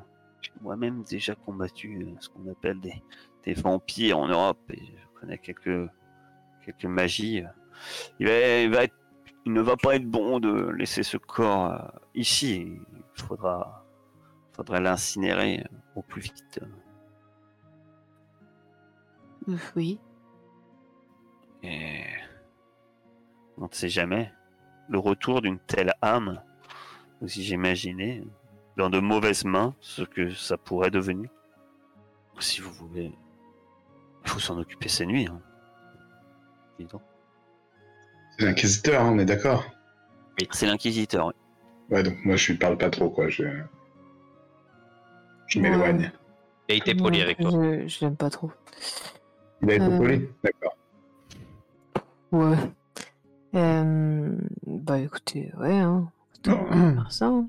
Moi-même déjà combattu euh, ce qu'on appelle des, vampires en Europe je connais quelques, quelques magies. Il, va, il, ne va pas être bon de laisser ce corps euh, ici. Il faudra, faudra l'incinérer euh, au plus vite. Euh, Oui. Et on ne sait jamais. Le retour d'une telle âme, si j'imaginais, dans de mauvaises mains, ce que ça pourrait devenir. Si vous voulez, il faut s'en occuper ces nuits. Hein. C'est l'inquisiteur, hein, on est d'accord? C'est l'inquisiteur. oui. Ouais, donc moi je lui parle pas trop, quoi. Je, je m'éloigne. Et il était poli Non, avec toi. Je, je l'aime pas trop. Il a été Euh, poli D'accord. Ouais. Euh, bah écoutez, ouais, hein. Écoutez, on va faire ça. hein.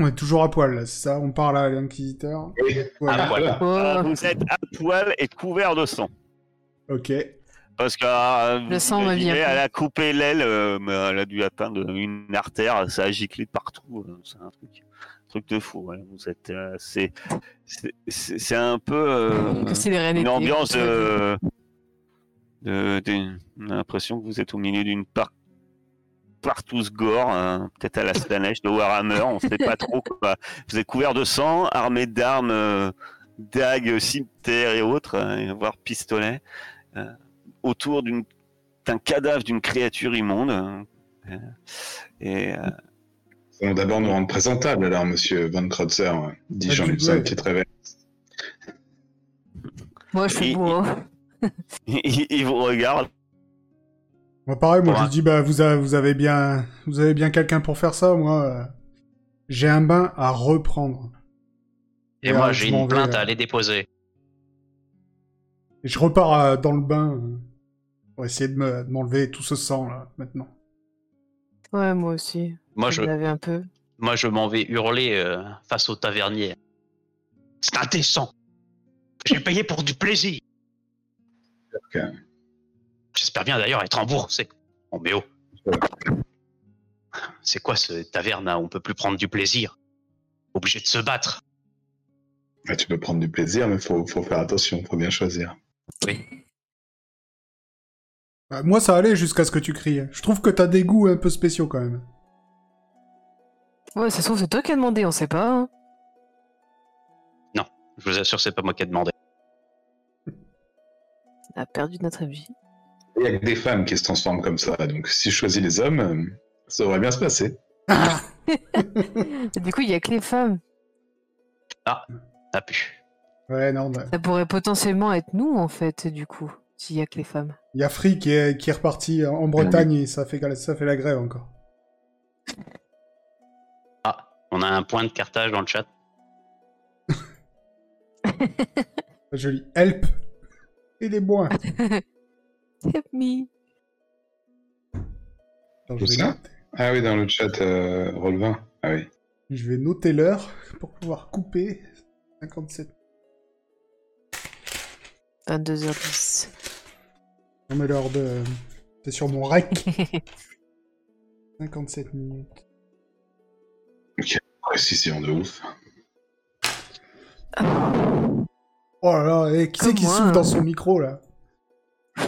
On est toujours à poil, là, c'est ça? On parle à l'inquisiteur. Oui. Voilà. Voilà. Vous êtes à poil et couvert de sang. Ok. Parce que euh, Le sang va imaginez, bien. Elle a coupé l'aile, euh, mais elle a dû atteindre une artère, ça a giclé de partout. euh, C'est un truc, un truc de fou. ouais. Vous êtes, c'est, c'est- un peu euh, une ambiance vois. De, de, d'une- on a l'impression que vous êtes au milieu d'une par partout gore, hein, peut-être à la Slanesh de Warhammer, on sait pas trop quoi. Vous êtes couvert de sang, armé d'armes, euh, dagues, cimetières et autres, hein, voire pistolets, euh, autour d'un cadavre d'une créature immonde. hein, euh, et euh, d'abord nous rendre présentable, alors, monsieur Van Krotzer, dit Ah, j'en tu ai besoin peux. une petite réveil. Moi, je suis Et- beau. hein. il, il vous regarde. Moi, pareil, moi, je dis, bah, vous, avez, vous avez bien, vous avez bien quelqu'un pour faire ça, moi. euh, J'ai un bain à reprendre. Et Et, moi, euh, j'ai une plainte euh. à aller déposer. Et je repars euh, dans le bain euh, pour essayer de me- de m'enlever tout ce sang, là, maintenant. Ouais, moi aussi. Moi, je un peu. Moi, je m'en vais hurler euh, face au tavernier. C'est indécent. J'ai payé pour du plaisir. J'espère bien d'ailleurs être remboursé. Oh, mais oh. C'est quoi ce taverne là où on peut plus prendre du plaisir? Obligé de se battre. Tu peux prendre du plaisir, mais faut, faut faire attention, faut bien choisir. Oui. Bah, moi, ça allait jusqu'à ce que tu cries. Je trouve que t'as des goûts un peu spéciaux quand même. Ouais, ça se trouve, c'est toi qui as demandé, on sait pas. hein. Je vous assure, c'est pas moi qui ai demandé. A perdu notre vie. Il y a que des femmes qui se transforment comme ça, donc si je choisis les hommes, ça devrait bien se passer. Et du coup, il y a que les femmes. Ça pue. Ouais, non, bah, Ça pourrait potentiellement être nous, en fait, du coup, s'il y a que les femmes. il y a Free qui est, qui est reparti en Bretagne et ça fait, ça fait la grève encore. Ah, on a un point de cartage dans le chat. Joli. Help Aidez-moi Help me. Attends, Où je, vais ça noter, Ah oui, dans le chat, euh, Rolvin. Ah oui. je vais noter l'heure pour pouvoir couper. 57. 22h10. Non mais l'heure de... C'est sur mon rec. 57 minutes. Précision de ouf. Oh là là, et qui c'est qui souffle hein. dans son micro là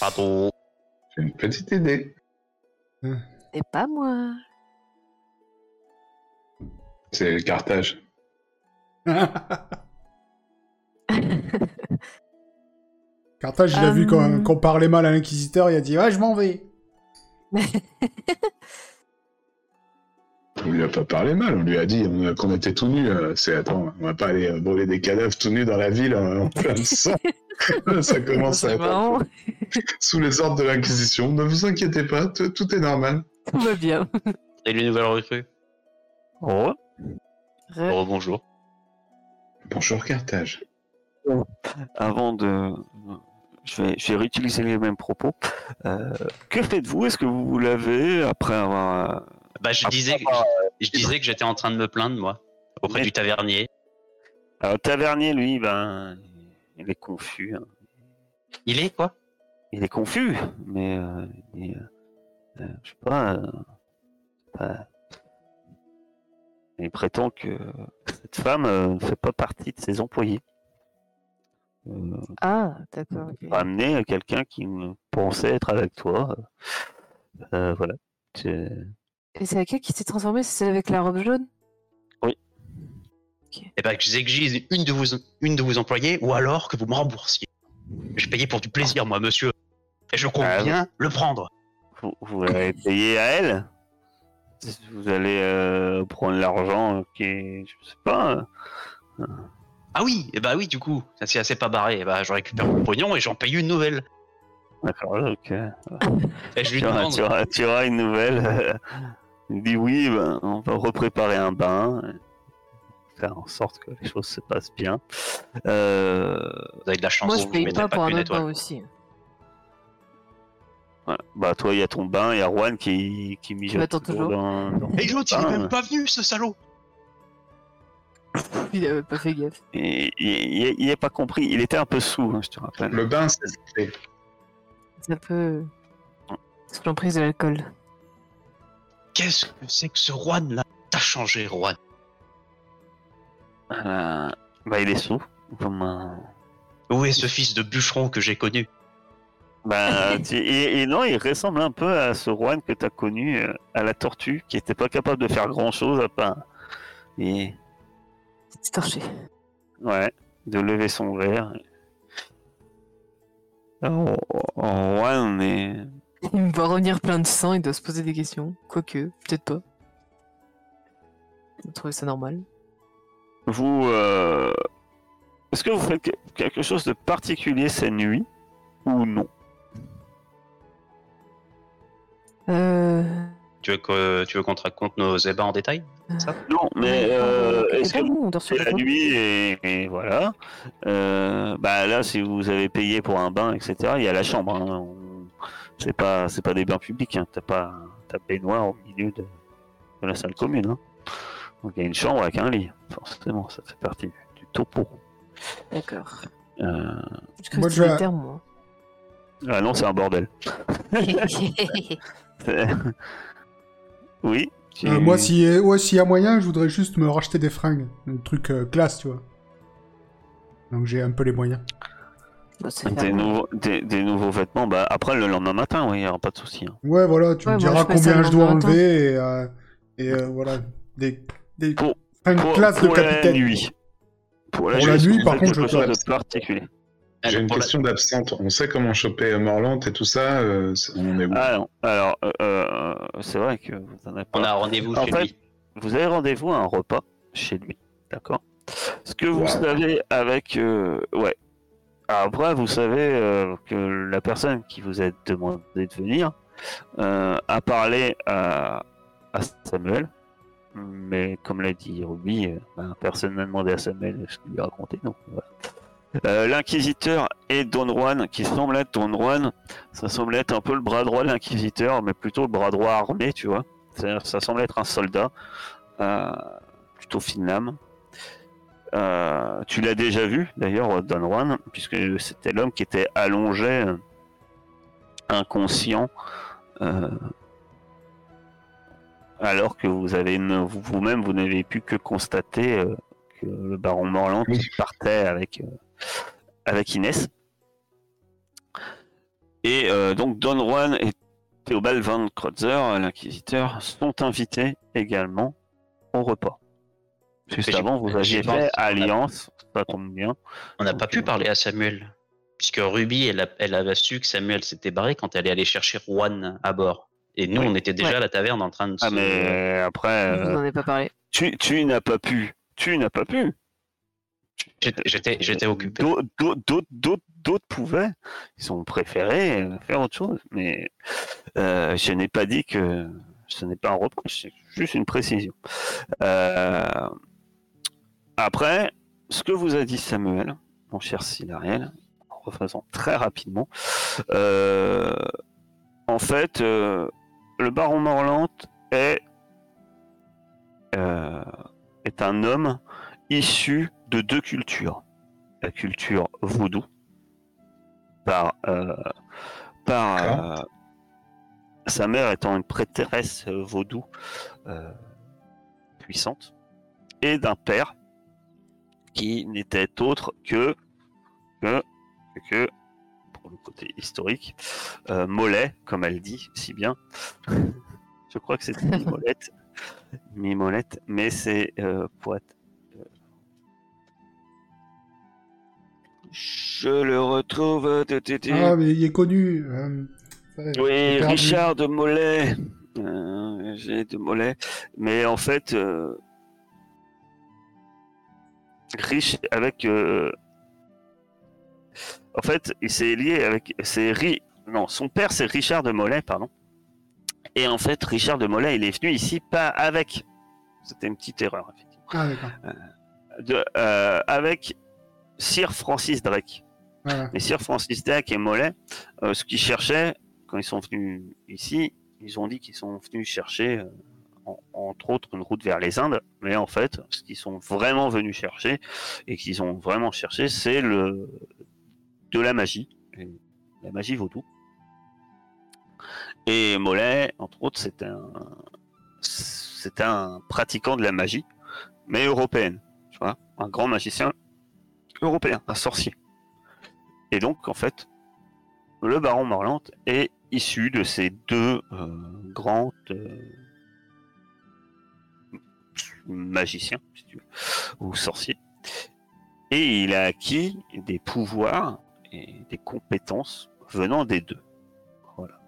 Pardon. J'ai une petite idée. Et pas moi. C'est le cartage. Carthage, il a vu qu'on Euh. qu'on parlait mal à l'inquisiteur, il a dit « Ah, je m'en vais On lui a pas parlé mal, on lui a dit on- qu'on était tout nus. euh, C'est attends, on va pas aller euh, brûler des cadavres tout nus dans la ville euh, en plein de sang. Ça commence à marrant. sous les ordres de l'Inquisition. Ne vous inquiétez pas, tout tout est normal. Tout va bien. Et les nouvelles recrues? Oh, Re- Oh, bonjour. Bonjour Carthage. avant de. Je vais, je vais réutiliser les mêmes propos. Euh, que faites-vous? Est-ce que vous vous lavez après avoir. Bah, je après disais, avoir- je disais que j'étais en train de me plaindre, moi, auprès Mais- du tavernier. Alors, Tavernier, lui, ben. Il est confus. hein. Il est quoi? Il est confus, mais. euh, il euh, euh, je sais pas. euh, pas- Il prétend que cette femme euh, ne fait pas partie de ses employés. Euh, Ah, d'accord. ok. ramener quelqu'un qui pensait être avec toi. Euh, voilà. C'est- Et c'est laquelle qui s'est transformée? C'est celle avec la robe jaune? Eh ben, que j'exige une de vos, une de vos employés, ou alors que vous me remboursiez. J'ai payé pour du plaisir, moi, monsieur. Et je compte Ah, bien le prendre. Vous, vous allez payer à elle? Vous allez euh, prendre l'argent qui est. Je sais pas. euh, Ah oui, et bah oui, du coup, ça c'est assez pas barré. Eh bah, je récupère mon pognon et j'en paye une nouvelle. D'accord, ok. Et je lui Tu auras, demande. tu auras- tu auras une nouvelle. Il dit oui, ben, on va repréparer un bain. Faire en sorte que les choses se passent bien. Euh, Vous avez de la chance, Moi, je paye pas pour un autre bain aussi. voilà. Bah, toi, il y a ton bain, il y a Juan qui, qui mijote toujours dans, dans Et l'autre, il est même pas venu, ce salaud Il avait pas fait gaffe. Et il il- il est pas compris, il était un peu sous, hein, je te rappelle. Le bain, c'est C'est un peu. Sous l'emprise de l'alcool. Qu'est-ce que c'est que ce Juan là T'as changé, Juan. Euh, bah, il est sous. Comme un... Où est ce fils de bûcheron que j'ai connu? Bah, tu- et, et non, il ressemble un peu à ce Juan que tu as connu euh, à la tortue, qui était pas capable de faire grand chose à part. Et C'est torché. ouais, de lever son verre. Oh, oh, Juan est. Il va revenir plein de sang, il doit se poser des questions. Quoique, peut-être pas. Il va trouver ça normal. Vous. euh, Est-ce que vous faites que- quelque chose de particulier cette nuit ou non? Euh. Tu veux que- tu veux qu'on te raconte nos ébats en détail Ça? Non, mais euh, c'est est-ce que nous, on dort sur c'est le la nuit et, et voilà. Euh, bah là, si vous avez payé pour un bain, etc., il y a la chambre. hein. C'est pas, c'est pas des bains publics. Hein. T'as pas, ta baignoire au milieu de, de la salle commune. hein. Donc il y a une chambre avec un lit, forcément, ça fait partie du, du topo. D'accord. Euh, Je Moi, je vais- terme, moi. Ah non, c'est un bordel. Oui. Euh, moi, s'il y, a- ouais, s'il y a moyen, je voudrais juste me racheter des fringues. Un truc euh, classe, tu vois. Donc j'ai un peu les moyens. Bah, Des, nouveaux, des, des nouveaux vêtements, bah après le lendemain matin, oui, il n'y aura pas de souci. hein. Ouais, voilà, tu Ouais, me moi, diras je combien je dois enlever et, euh, et euh, voilà, des, des Pour- classe de pour la capitaine. nuit. Pour la, Pour la nuit, par contre, je peux- de particulier. J'ai une la- question d'absente. On sait comment choper Morland et tout ça euh, c'est- On est où? Ah non, alors, euh, euh, c'est vrai que vous en avez pas. On a rendez-vous En chez fait, lui. Vous avez rendez-vous à un repas chez lui, d'accord? Ce que vous Wow. savez avec... euh, ouais. Après, vous savez euh, que la personne qui vous a demandé de venir euh, a parlé à, Samuel, mais comme l'a dit Ruby, euh, ben, personne n'a demandé à Samuel ce qu'il lui a raconté, donc voilà. L'inquisiteur et Don Juan, qui semble être Don Juan, ça semble être un peu le bras droit de l'inquisiteur, mais plutôt le bras droit armé, tu vois. Ça semble être un soldat, plutôt fine lame. Euh, tu l'as déjà vu, d'ailleurs, Don Juan, puisque c'était l'homme qui était allongé, euh, inconscient, euh, alors que vous avez vous-même, vous n'avez pu que constater euh, que le baron Morland partait avec, avec Inès. Et donc Don Juan et Théobald Van Kreutzer, l'inquisiteur, sont invités également au repas. Juste avant, vous aviez fait alliance, ça tombe bien. On n'a pas pu parler à Samuel. Puisque Ruby, elle, a, elle avait su que Samuel s'était barré quand elle est allée chercher Juan à bord. Et nous, Oui. on était déjà Ouais. à la taverne en train de Ah se... mais après, Vous euh, n'en avez pas parlé. tu, tu n'as pas pu, tu n'as pas pu. J'étais- J'étais occupé. D'au- d'au- D'autres d'autres- d'autres pouvaient, ils ont préféré euh, faire autre chose. Mais euh, je n'ai pas dit que ce n'est pas un reproche, c'est juste une précision. Euh, après, ce que vous a dit Samuel, mon cher Silariel, en refaisant très rapidement, euh, en fait, euh, le baron Morlant est, euh, est un homme issu de deux cultures. La culture vaudou, par, euh, par euh, sa mère étant une prêtresse vaudou euh, puissante, et d'un père qui n'était autre que, que, que, pour le côté historique, euh, Mollet, comme elle dit si bien. Je crois que c'est Mimolette, Mimolette, mais c'est euh, pour être Je le retrouve. Ah, mais il est connu. euh, j'ai oui. Richard de Mollet. Euh, J'ai de Mollet. Mais en fait, euh, riche avec. euh, en fait, il s'est lié avec. Ri... Non, son père, c'est Richard de Mollet, pardon. Et en fait, Richard de Mollet, il est venu ici pas avec. C'était une petite erreur, effectivement. Ah, d'accord. De, euh, avec Sir Francis Drake. Voilà. Mais Sir Francis Drake et Mollet, euh, ce qu'ils cherchaient, quand ils sont venus ici, ils ont dit qu'ils sont venus chercher, euh, en- entre autres, une route vers les Indes. Mais en fait, ce qu'ils sont vraiment venus chercher, et qu'ils ont vraiment cherché, c'est le de la magie, la magie vaudou. Et Mollet, entre autres, c'était un, c'était un pratiquant de la magie, mais européenne. Un grand magicien européen, un sorcier. Et donc, en fait, le baron Morlant est issu de ces deux euh, grands euh, magiciens, si tu veux, ou sorciers. Et il a acquis des pouvoirs et des compétences venant des deux. Voilà.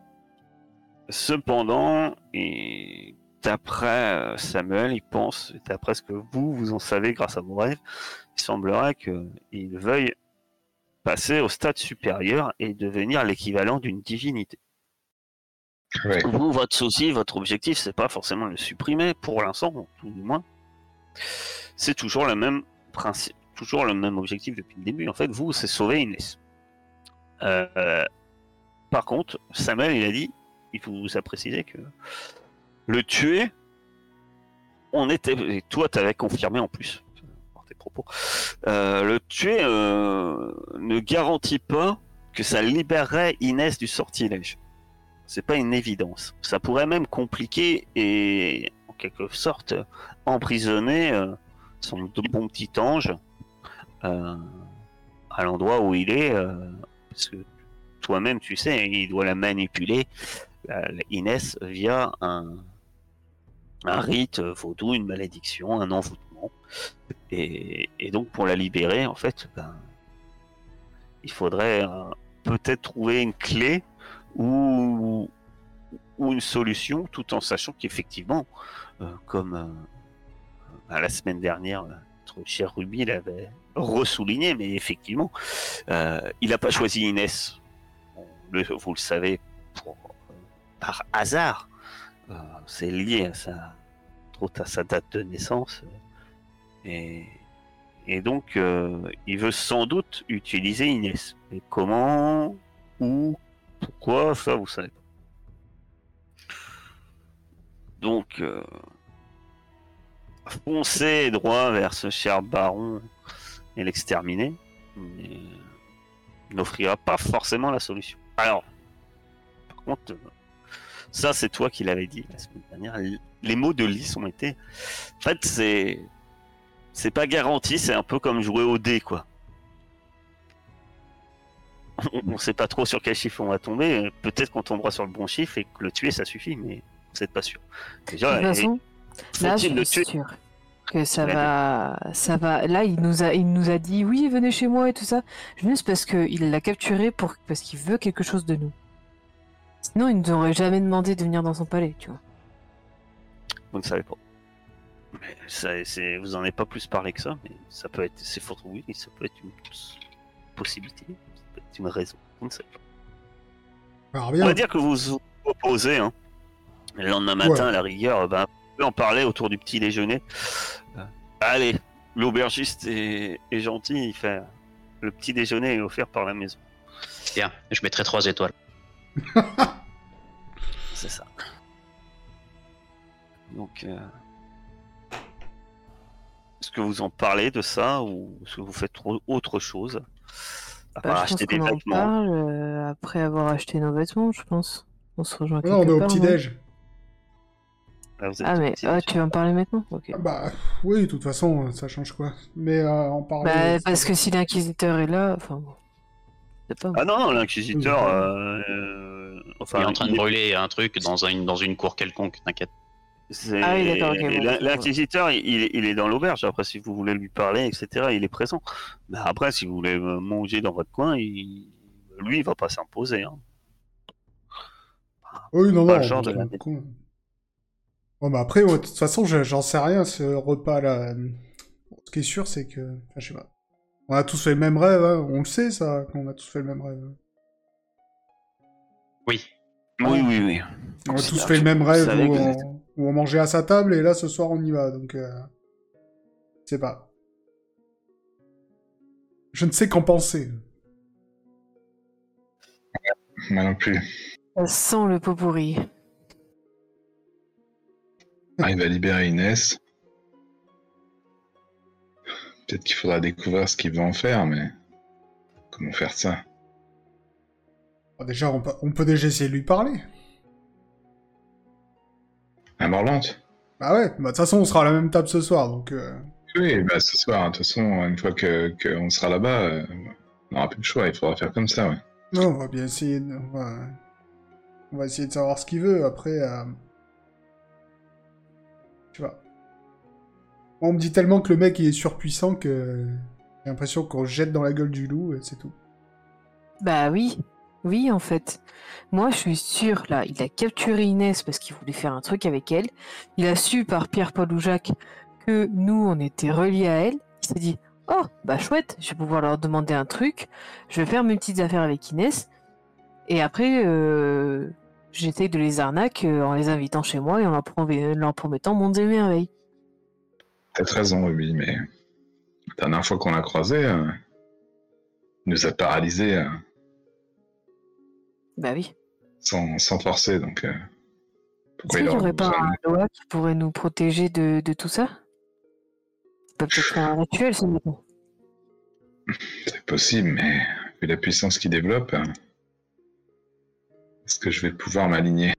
Cependant, et d'après euh, Samuel, il pense, d'après ce que vous, vous en savez grâce à vos rêves, il semblerait qu'il veuille passer au stade supérieur et devenir l'équivalent d'une divinité. Vous, votre souci, votre objectif, c'est pas forcément le supprimer, pour l'instant, tout du moins. C'est toujours le même principe, toujours le même objectif depuis le début. En fait, vous, c'est sauver Inès. Euh, par contre, Samuel, il a dit, il vous a que le tuer, on était, et toi t'avais confirmé en plus par tes propos, euh, le tuer euh, ne garantit pas que ça libérerait Inès du sortilège. C'est pas une évidence. Ça pourrait même compliquer et en quelque sorte emprisonner euh, son bon petit ange euh, à l'endroit où il est, euh, parce que toi-même tu sais, il doit la manipuler, Inès, via un, un rite vaudou, une malédiction, un envoûtement. Et, donc pour la libérer, en fait, ben, il faudrait peut-être trouver une clé ou, ou une solution, tout en sachant qu'effectivement, euh, comme euh, ben, la semaine dernière, euh, notre cher Ruby l'avait ressouligné, mais effectivement, euh, il n'a pas choisi Inès. Vous le savez, pour- euh, par hasard. Euh, c'est lié à sa, trop à sa date de naissance. Et, et donc, euh, il veut sans doute utiliser Inès. Mais comment, où, pourquoi, ça, vous savez pas. Donc, euh, foncez droit vers ce cher baron et l'exterminer, n'offrira pas forcément la solution. Alors, par contre, euh, ça c'est toi qui l'avais dit la semaine dernière. Les mots de Lys ont été. En fait, c'est. C'est pas garanti, c'est un peu comme jouer au dé, quoi. On, on sait pas trop sur quel chiffre on va tomber. Peut-être qu'on tombera sur le bon chiffre et que le tuer ça suffit, mais vous n'êtes pas sûr. De Déjà, toute et- façon, là, je suis sûre que ça va, ça va. Là, il nous a, il nous a dit oui, venez chez moi et tout ça. Juste parce que il l'a capturé pour, parce qu'il veut quelque chose de nous. Sinon, il nous aurait jamais demandé de venir dans son palais, tu vois. Vous ne savez pas. Mais ça, c'est, vous en avez pas plus parlé que ça, mais ça peut être, c'est fort oui, ça peut être une possibilité, ça peut être une raison. Vous ne savez pas. Alors On bien. va dire que vous vous opposez, hein. Le lendemain matin, Ouais. à la rigueur, ben, on peut en parler autour du petit déjeuner. Euh, allez, l'aubergiste est, est gentil, il fait le petit déjeuner est offert par la maison. Tiens, je mettrai trois étoiles. C'est ça. Donc, euh, est-ce que vous en parlez de ça ou est-ce que vous faites autre chose? À Bah, acheter des vêtements parle euh, après avoir acheté nos vêtements, je pense. On se rejoint Non, on est quelque au non petit-déj. Là, vous êtes Ah au mais petit ah, déj. tu vas en parler maintenant? Ah Bah, oui, de toute façon, ça change quoi. Mais euh, en parler. Bah, parce que si l'inquisiteur est là, enfin bon. C'est pas. Ah non, non, l'inquisiteur. Oui. euh, euh, enfin, il est en train de il est- brûler un truc dans une, dans une cour quelconque, t'inquiète. C'est- Ah oui, d'accord, ok, bon. l'in- L'inquisiteur, il, il est- il est dans l'auberge. Après, si vous voulez lui parler, etc., il est présent. Mais après, si vous voulez manger dans votre coin, il... lui, il va pas s'imposer. hein. Oui, non, pas non. le genre de on- la- con. Bon, bah après, ouais, de toute façon, je- j'en sais rien, ce repas-là. Ce qui est sûr, c'est que. Enfin, je sais pas. On a tous fait le même rêve, hein. on le sait, ça, qu'on a tous fait le même rêve. Oui. Oui, oui, oui. On a C'est tous fait le même rêve où on... où on mangeait à sa table, et là, ce soir, on y va, donc. Euh... Je sais pas. Je ne sais qu'en penser. Moi non plus. Ça sent le pot pourri. Ah, il va libérer Inès. Peut-être qu'il faudra découvrir ce qu'il veut en faire, mais comment faire ça? Déjà, on peut... on peut déjà essayer de lui parler. À Morlante Bah ouais, bah de toute façon, on sera à la même table ce soir, donc... euh, Oui, bah ce soir, de toute façon, une fois que qu'on sera là-bas, euh, on n'aura plus le choix, il faudra faire comme ça, ouais. Non, on va bien essayer de... On va, on va essayer de savoir ce qu'il veut, après... euh, Tu vois. On me dit tellement que le mec, il est surpuissant que... J'ai l'impression qu'on jette dans la gueule du loup, et c'est tout. Bah oui, oui en fait. Moi je suis sûre là, il a capturé Inès parce qu'il voulait faire un truc avec elle. Il a su par Pierre, Paul ou Jacques que nous on était reliés à elle. Il s'est dit oh bah chouette, je vais pouvoir leur demander un truc. Je vais faire mes petites affaires avec Inès et après euh, j'essaye de les arnaquer euh, en les invitant chez moi et en leur, promet- leur promettant mondes et merveilles. T'as raison, Ruby, mais la dernière fois qu'on l'a croisé, euh, il nous a paralysés. euh. Bah oui. sans, sans forcer, donc. euh, Est-ce pourquoi qu'il il n'y aurait pas un Loa qui pourrait nous protéger de, de tout ça? Peut-être un rituel, ce. C'est possible, mais vu la puissance qu'il développe, euh, est-ce que je vais pouvoir m'aligner?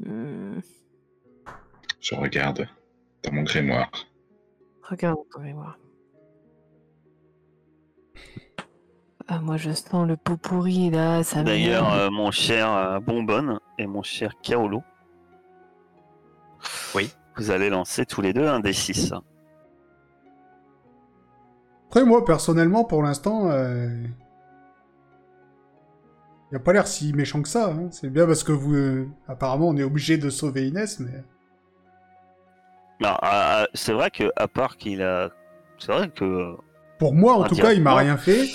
Hmm, Je regarde dans mon grimoire. regarde, on pourrait Ah, moi je sens le pot pourri là, ça D'ailleurs, euh, mon cher euh, Bonbonne et mon cher Kaolo. Oui. Vous allez lancer tous les deux un des 6. Après, moi, personnellement, pour l'instant, euh... il a pas l'air si méchant que ça. hein. C'est bien parce que vous, euh, apparemment, on est obligé de sauver Inès, mais Non, ah, ah, c'est vrai que à part qu'il a, c'est vrai que pour moi, en Ah, tout cas, il m'a rien fait.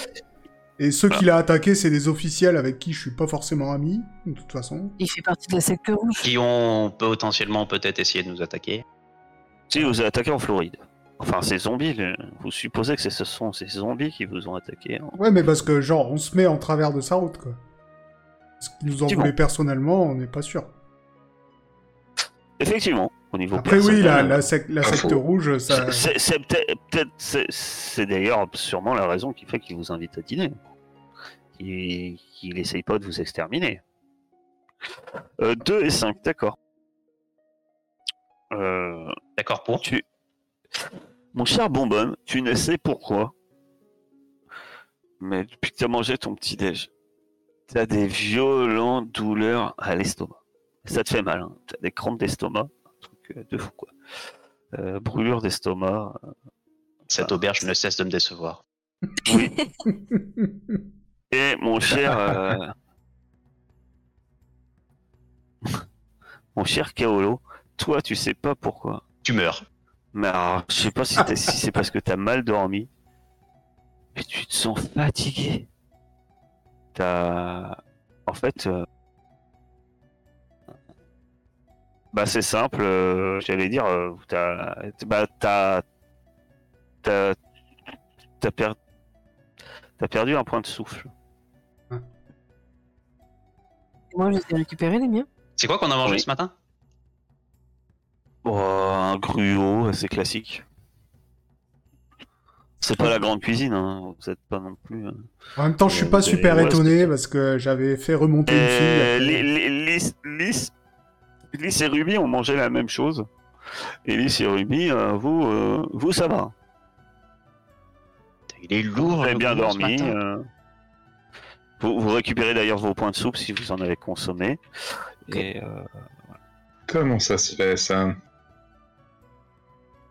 Et ceux qu'il a attaqués, c'est des officiels avec qui je suis pas forcément ami, de toute façon. Il fait partie de la secte rouge. Qui ont potentiellement peut-être essayé de nous attaquer. si vous avez attaqué en Floride. Enfin, ces zombies, vous supposez que c'est- ce sont ces zombies qui vous ont attaqué. hein. Ouais, mais parce que, genre, on se met en travers de sa route, quoi. Est-ce qu'il nous en voulait personnellement, on n'est pas sûr. Effectivement, au niveau Après, oui, la, personnel, la, sec- la Pas secte rouge, ça... C'est c'est peut-être, peut-être- c'est- c'est d'ailleurs sûrement la raison qui fait qu'il vous invite à dîner. Qu'il qu'il essaye pas de vous exterminer. 2 et 5, d'accord. Euh, D'accord pour tu... Mon cher Bonbonne, tu ne sais pourquoi, mais depuis que tu as mangé ton petit déj, tu as des violentes douleurs à l'estomac. Ça te fait mal, hein. tu as des crampes d'estomac, euh, de fou quoi. Euh, brûlure d'estomac, Cette auberge ne cesse de me décevoir. Oui. Et mon cher. euh, mon cher Kaolo, toi, tu sais pas pourquoi. Tu meurs. Mais alors, je sais pas si, si c'est parce que t'as mal dormi. Et tu te sens fatigué. T'as. En fait. euh, Bah, c'est simple, euh, j'allais dire. euh, T'as. Bah, t'as. T'as. T'as per- t'as perdu un point de souffle. Moi, je les ai récupérés, les miens. C'est quoi qu'on a mangé Oui. ce matin? Oh, un gruau, c'est classique. C'est pas la grande cuisine, hein. vous êtes pas non plus. hein. En même temps, je suis pas avez- super étonné parce que j'avais fait remonter une fille. Euh, Ly- Lys, Lys- Lys et Ruby ont mangé la même chose. Et Lys et Ruby, euh, vous, euh, vous, ça va. Il est lourd. Vous avez bien dormi. euh. Vous, vous récupérez d'ailleurs vos points de soupe si vous en avez consommé. Et, euh, Comment ça se fait, ça?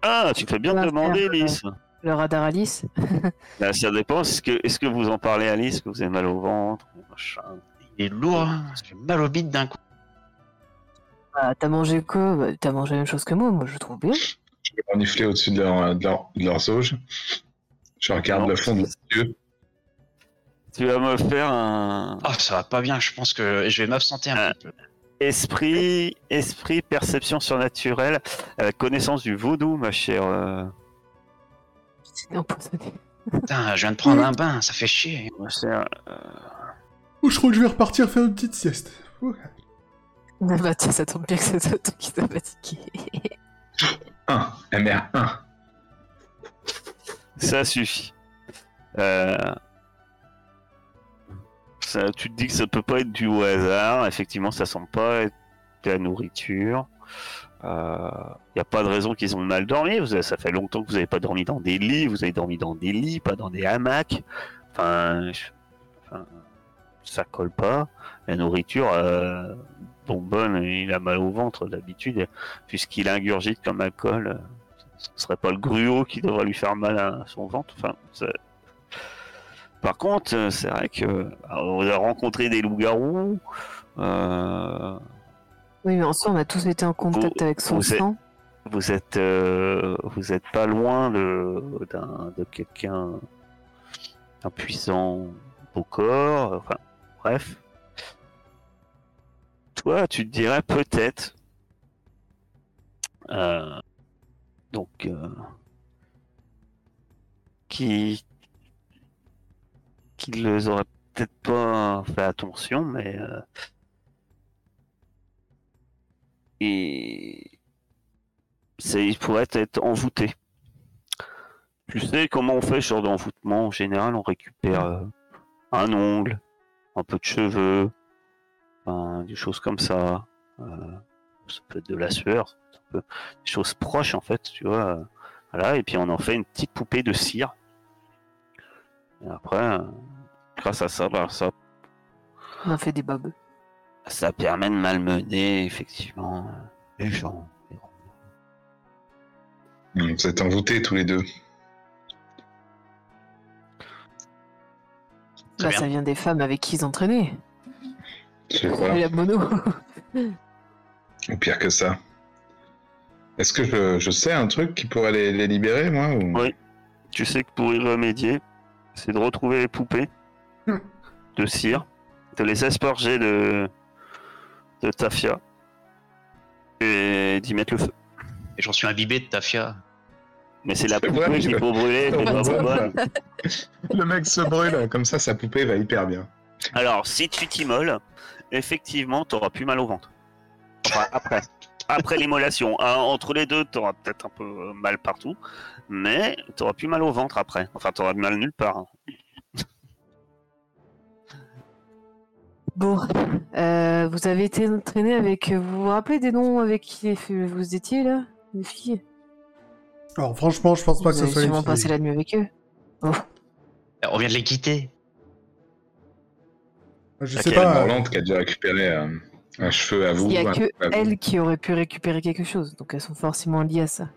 Ah, tu fais bien demander, Lys. Le radar Alice. Bah, ça dépend. Est-ce que, est-ce que vous en parlez à Lys, que vous avez mal au ventre machin? Il est lourd. hein. J'ai mal au bide d'un coup. Bah, t'as mangé quoi Bah, T'as mangé la même chose que moi, moi je trouve bien. Je vais renifler au-dessus de, leur, de, leur, de leurs auges. Je regarde Non. le fond de leurs yeux. Tu vas me faire un Ah, ça va pas bien. Je pense que je vais m'absenter un petit peu. esprit, esprit, perception surnaturelle, euh, connaissance du vaudou, ma chère. euh. Putain, je viens de prendre un bain. Ça fait chier. ma chère. Oh, je crois que je vais repartir faire une petite sieste. Ah bah tiens, ça tombe bien que c'est toi qui t'a fatigué. 1, MR1. Ça suffit. Euh, ça, tu te dis que ça peut pas être dû au hasard. Effectivement, ça semble pas être de la nourriture. Il n'y a pas de raison qu'ils ont mal dormi. Vous avez- ça fait longtemps que vous n'avez pas dormi dans des lits. Vous avez dormi dans des lits, pas dans des hamacs. Enfin, je- enfin, ça colle pas. La nourriture, euh, bonbonne, il a mal au ventre d'habitude, puisqu'il ingurgite comme alcool. ce serait pas le gruau qui devrait lui faire mal à son ventre. Enfin, Par contre, c'est vrai que alors, on a rencontré des loups-garous. euh, Oui, mais en soi, on a tous été en contact avec son vous êtes- sang. vous êtes, euh, vous êtes pas loin de, quelqu'un, un puissant au corps. Enfin, bref. Toi, tu te dirais peut-être. euh, donc, euh, qui, les aurait peut-être pas fait attention, mais euh, et c'est il pourrait être envoûté. Tu sais comment on fait genre d'envoûtement En général, on récupère euh, un ongle, un peu de cheveux, enfin, des choses comme ça. Euh, ça peut être de la sueur, ça peut- des choses proches en fait, tu vois. Voilà, et puis on en fait une petite poupée de cire. Et après, euh, grâce à ça, bah, ça, On a fait des babes. ça permet de malmener effectivement euh, les gens. Vous êtes envoûtés tous les deux. Bah, ça vient des femmes avec qui ils entraînaient. La mono. Ou pire que ça. Est-ce que je, je sais un truc qui pourrait les, les libérer, moi ou... Oui. Tu sais que pour y remédier, c'est de retrouver les poupées Hmm. de cire, de les asperger de, de tafia et d'y mettre le feu. Et j'en suis imbibé de Tafia. Mais c'est la C'est poupée vrai, qui je- faut brûler. Le mec se brûle, comme ça sa poupée va hyper bien. Alors, si tu t'immoles, effectivement, t'auras plus mal au ventre. Enfin, après. Après l'immolation. Hein, entre les deux, t'auras peut-être un peu euh, mal partout, mais t'auras plus mal au ventre après. Enfin, t'auras mal nulle part. hein. Bon, euh, vous avez été entraîné avec. Vous vous rappelez des noms avec qui vous étiez là Les filles? Alors franchement, je pense pas que Vous ce soit sûrement passé la nuit avec eux. On vient de les quitter. Je Il sais pas. Morland qui a dû récupérer euh, un cheveu à vous. Il n'y a que elles qui auraient pu récupérer quelque chose, donc elles sont forcément liées à ça.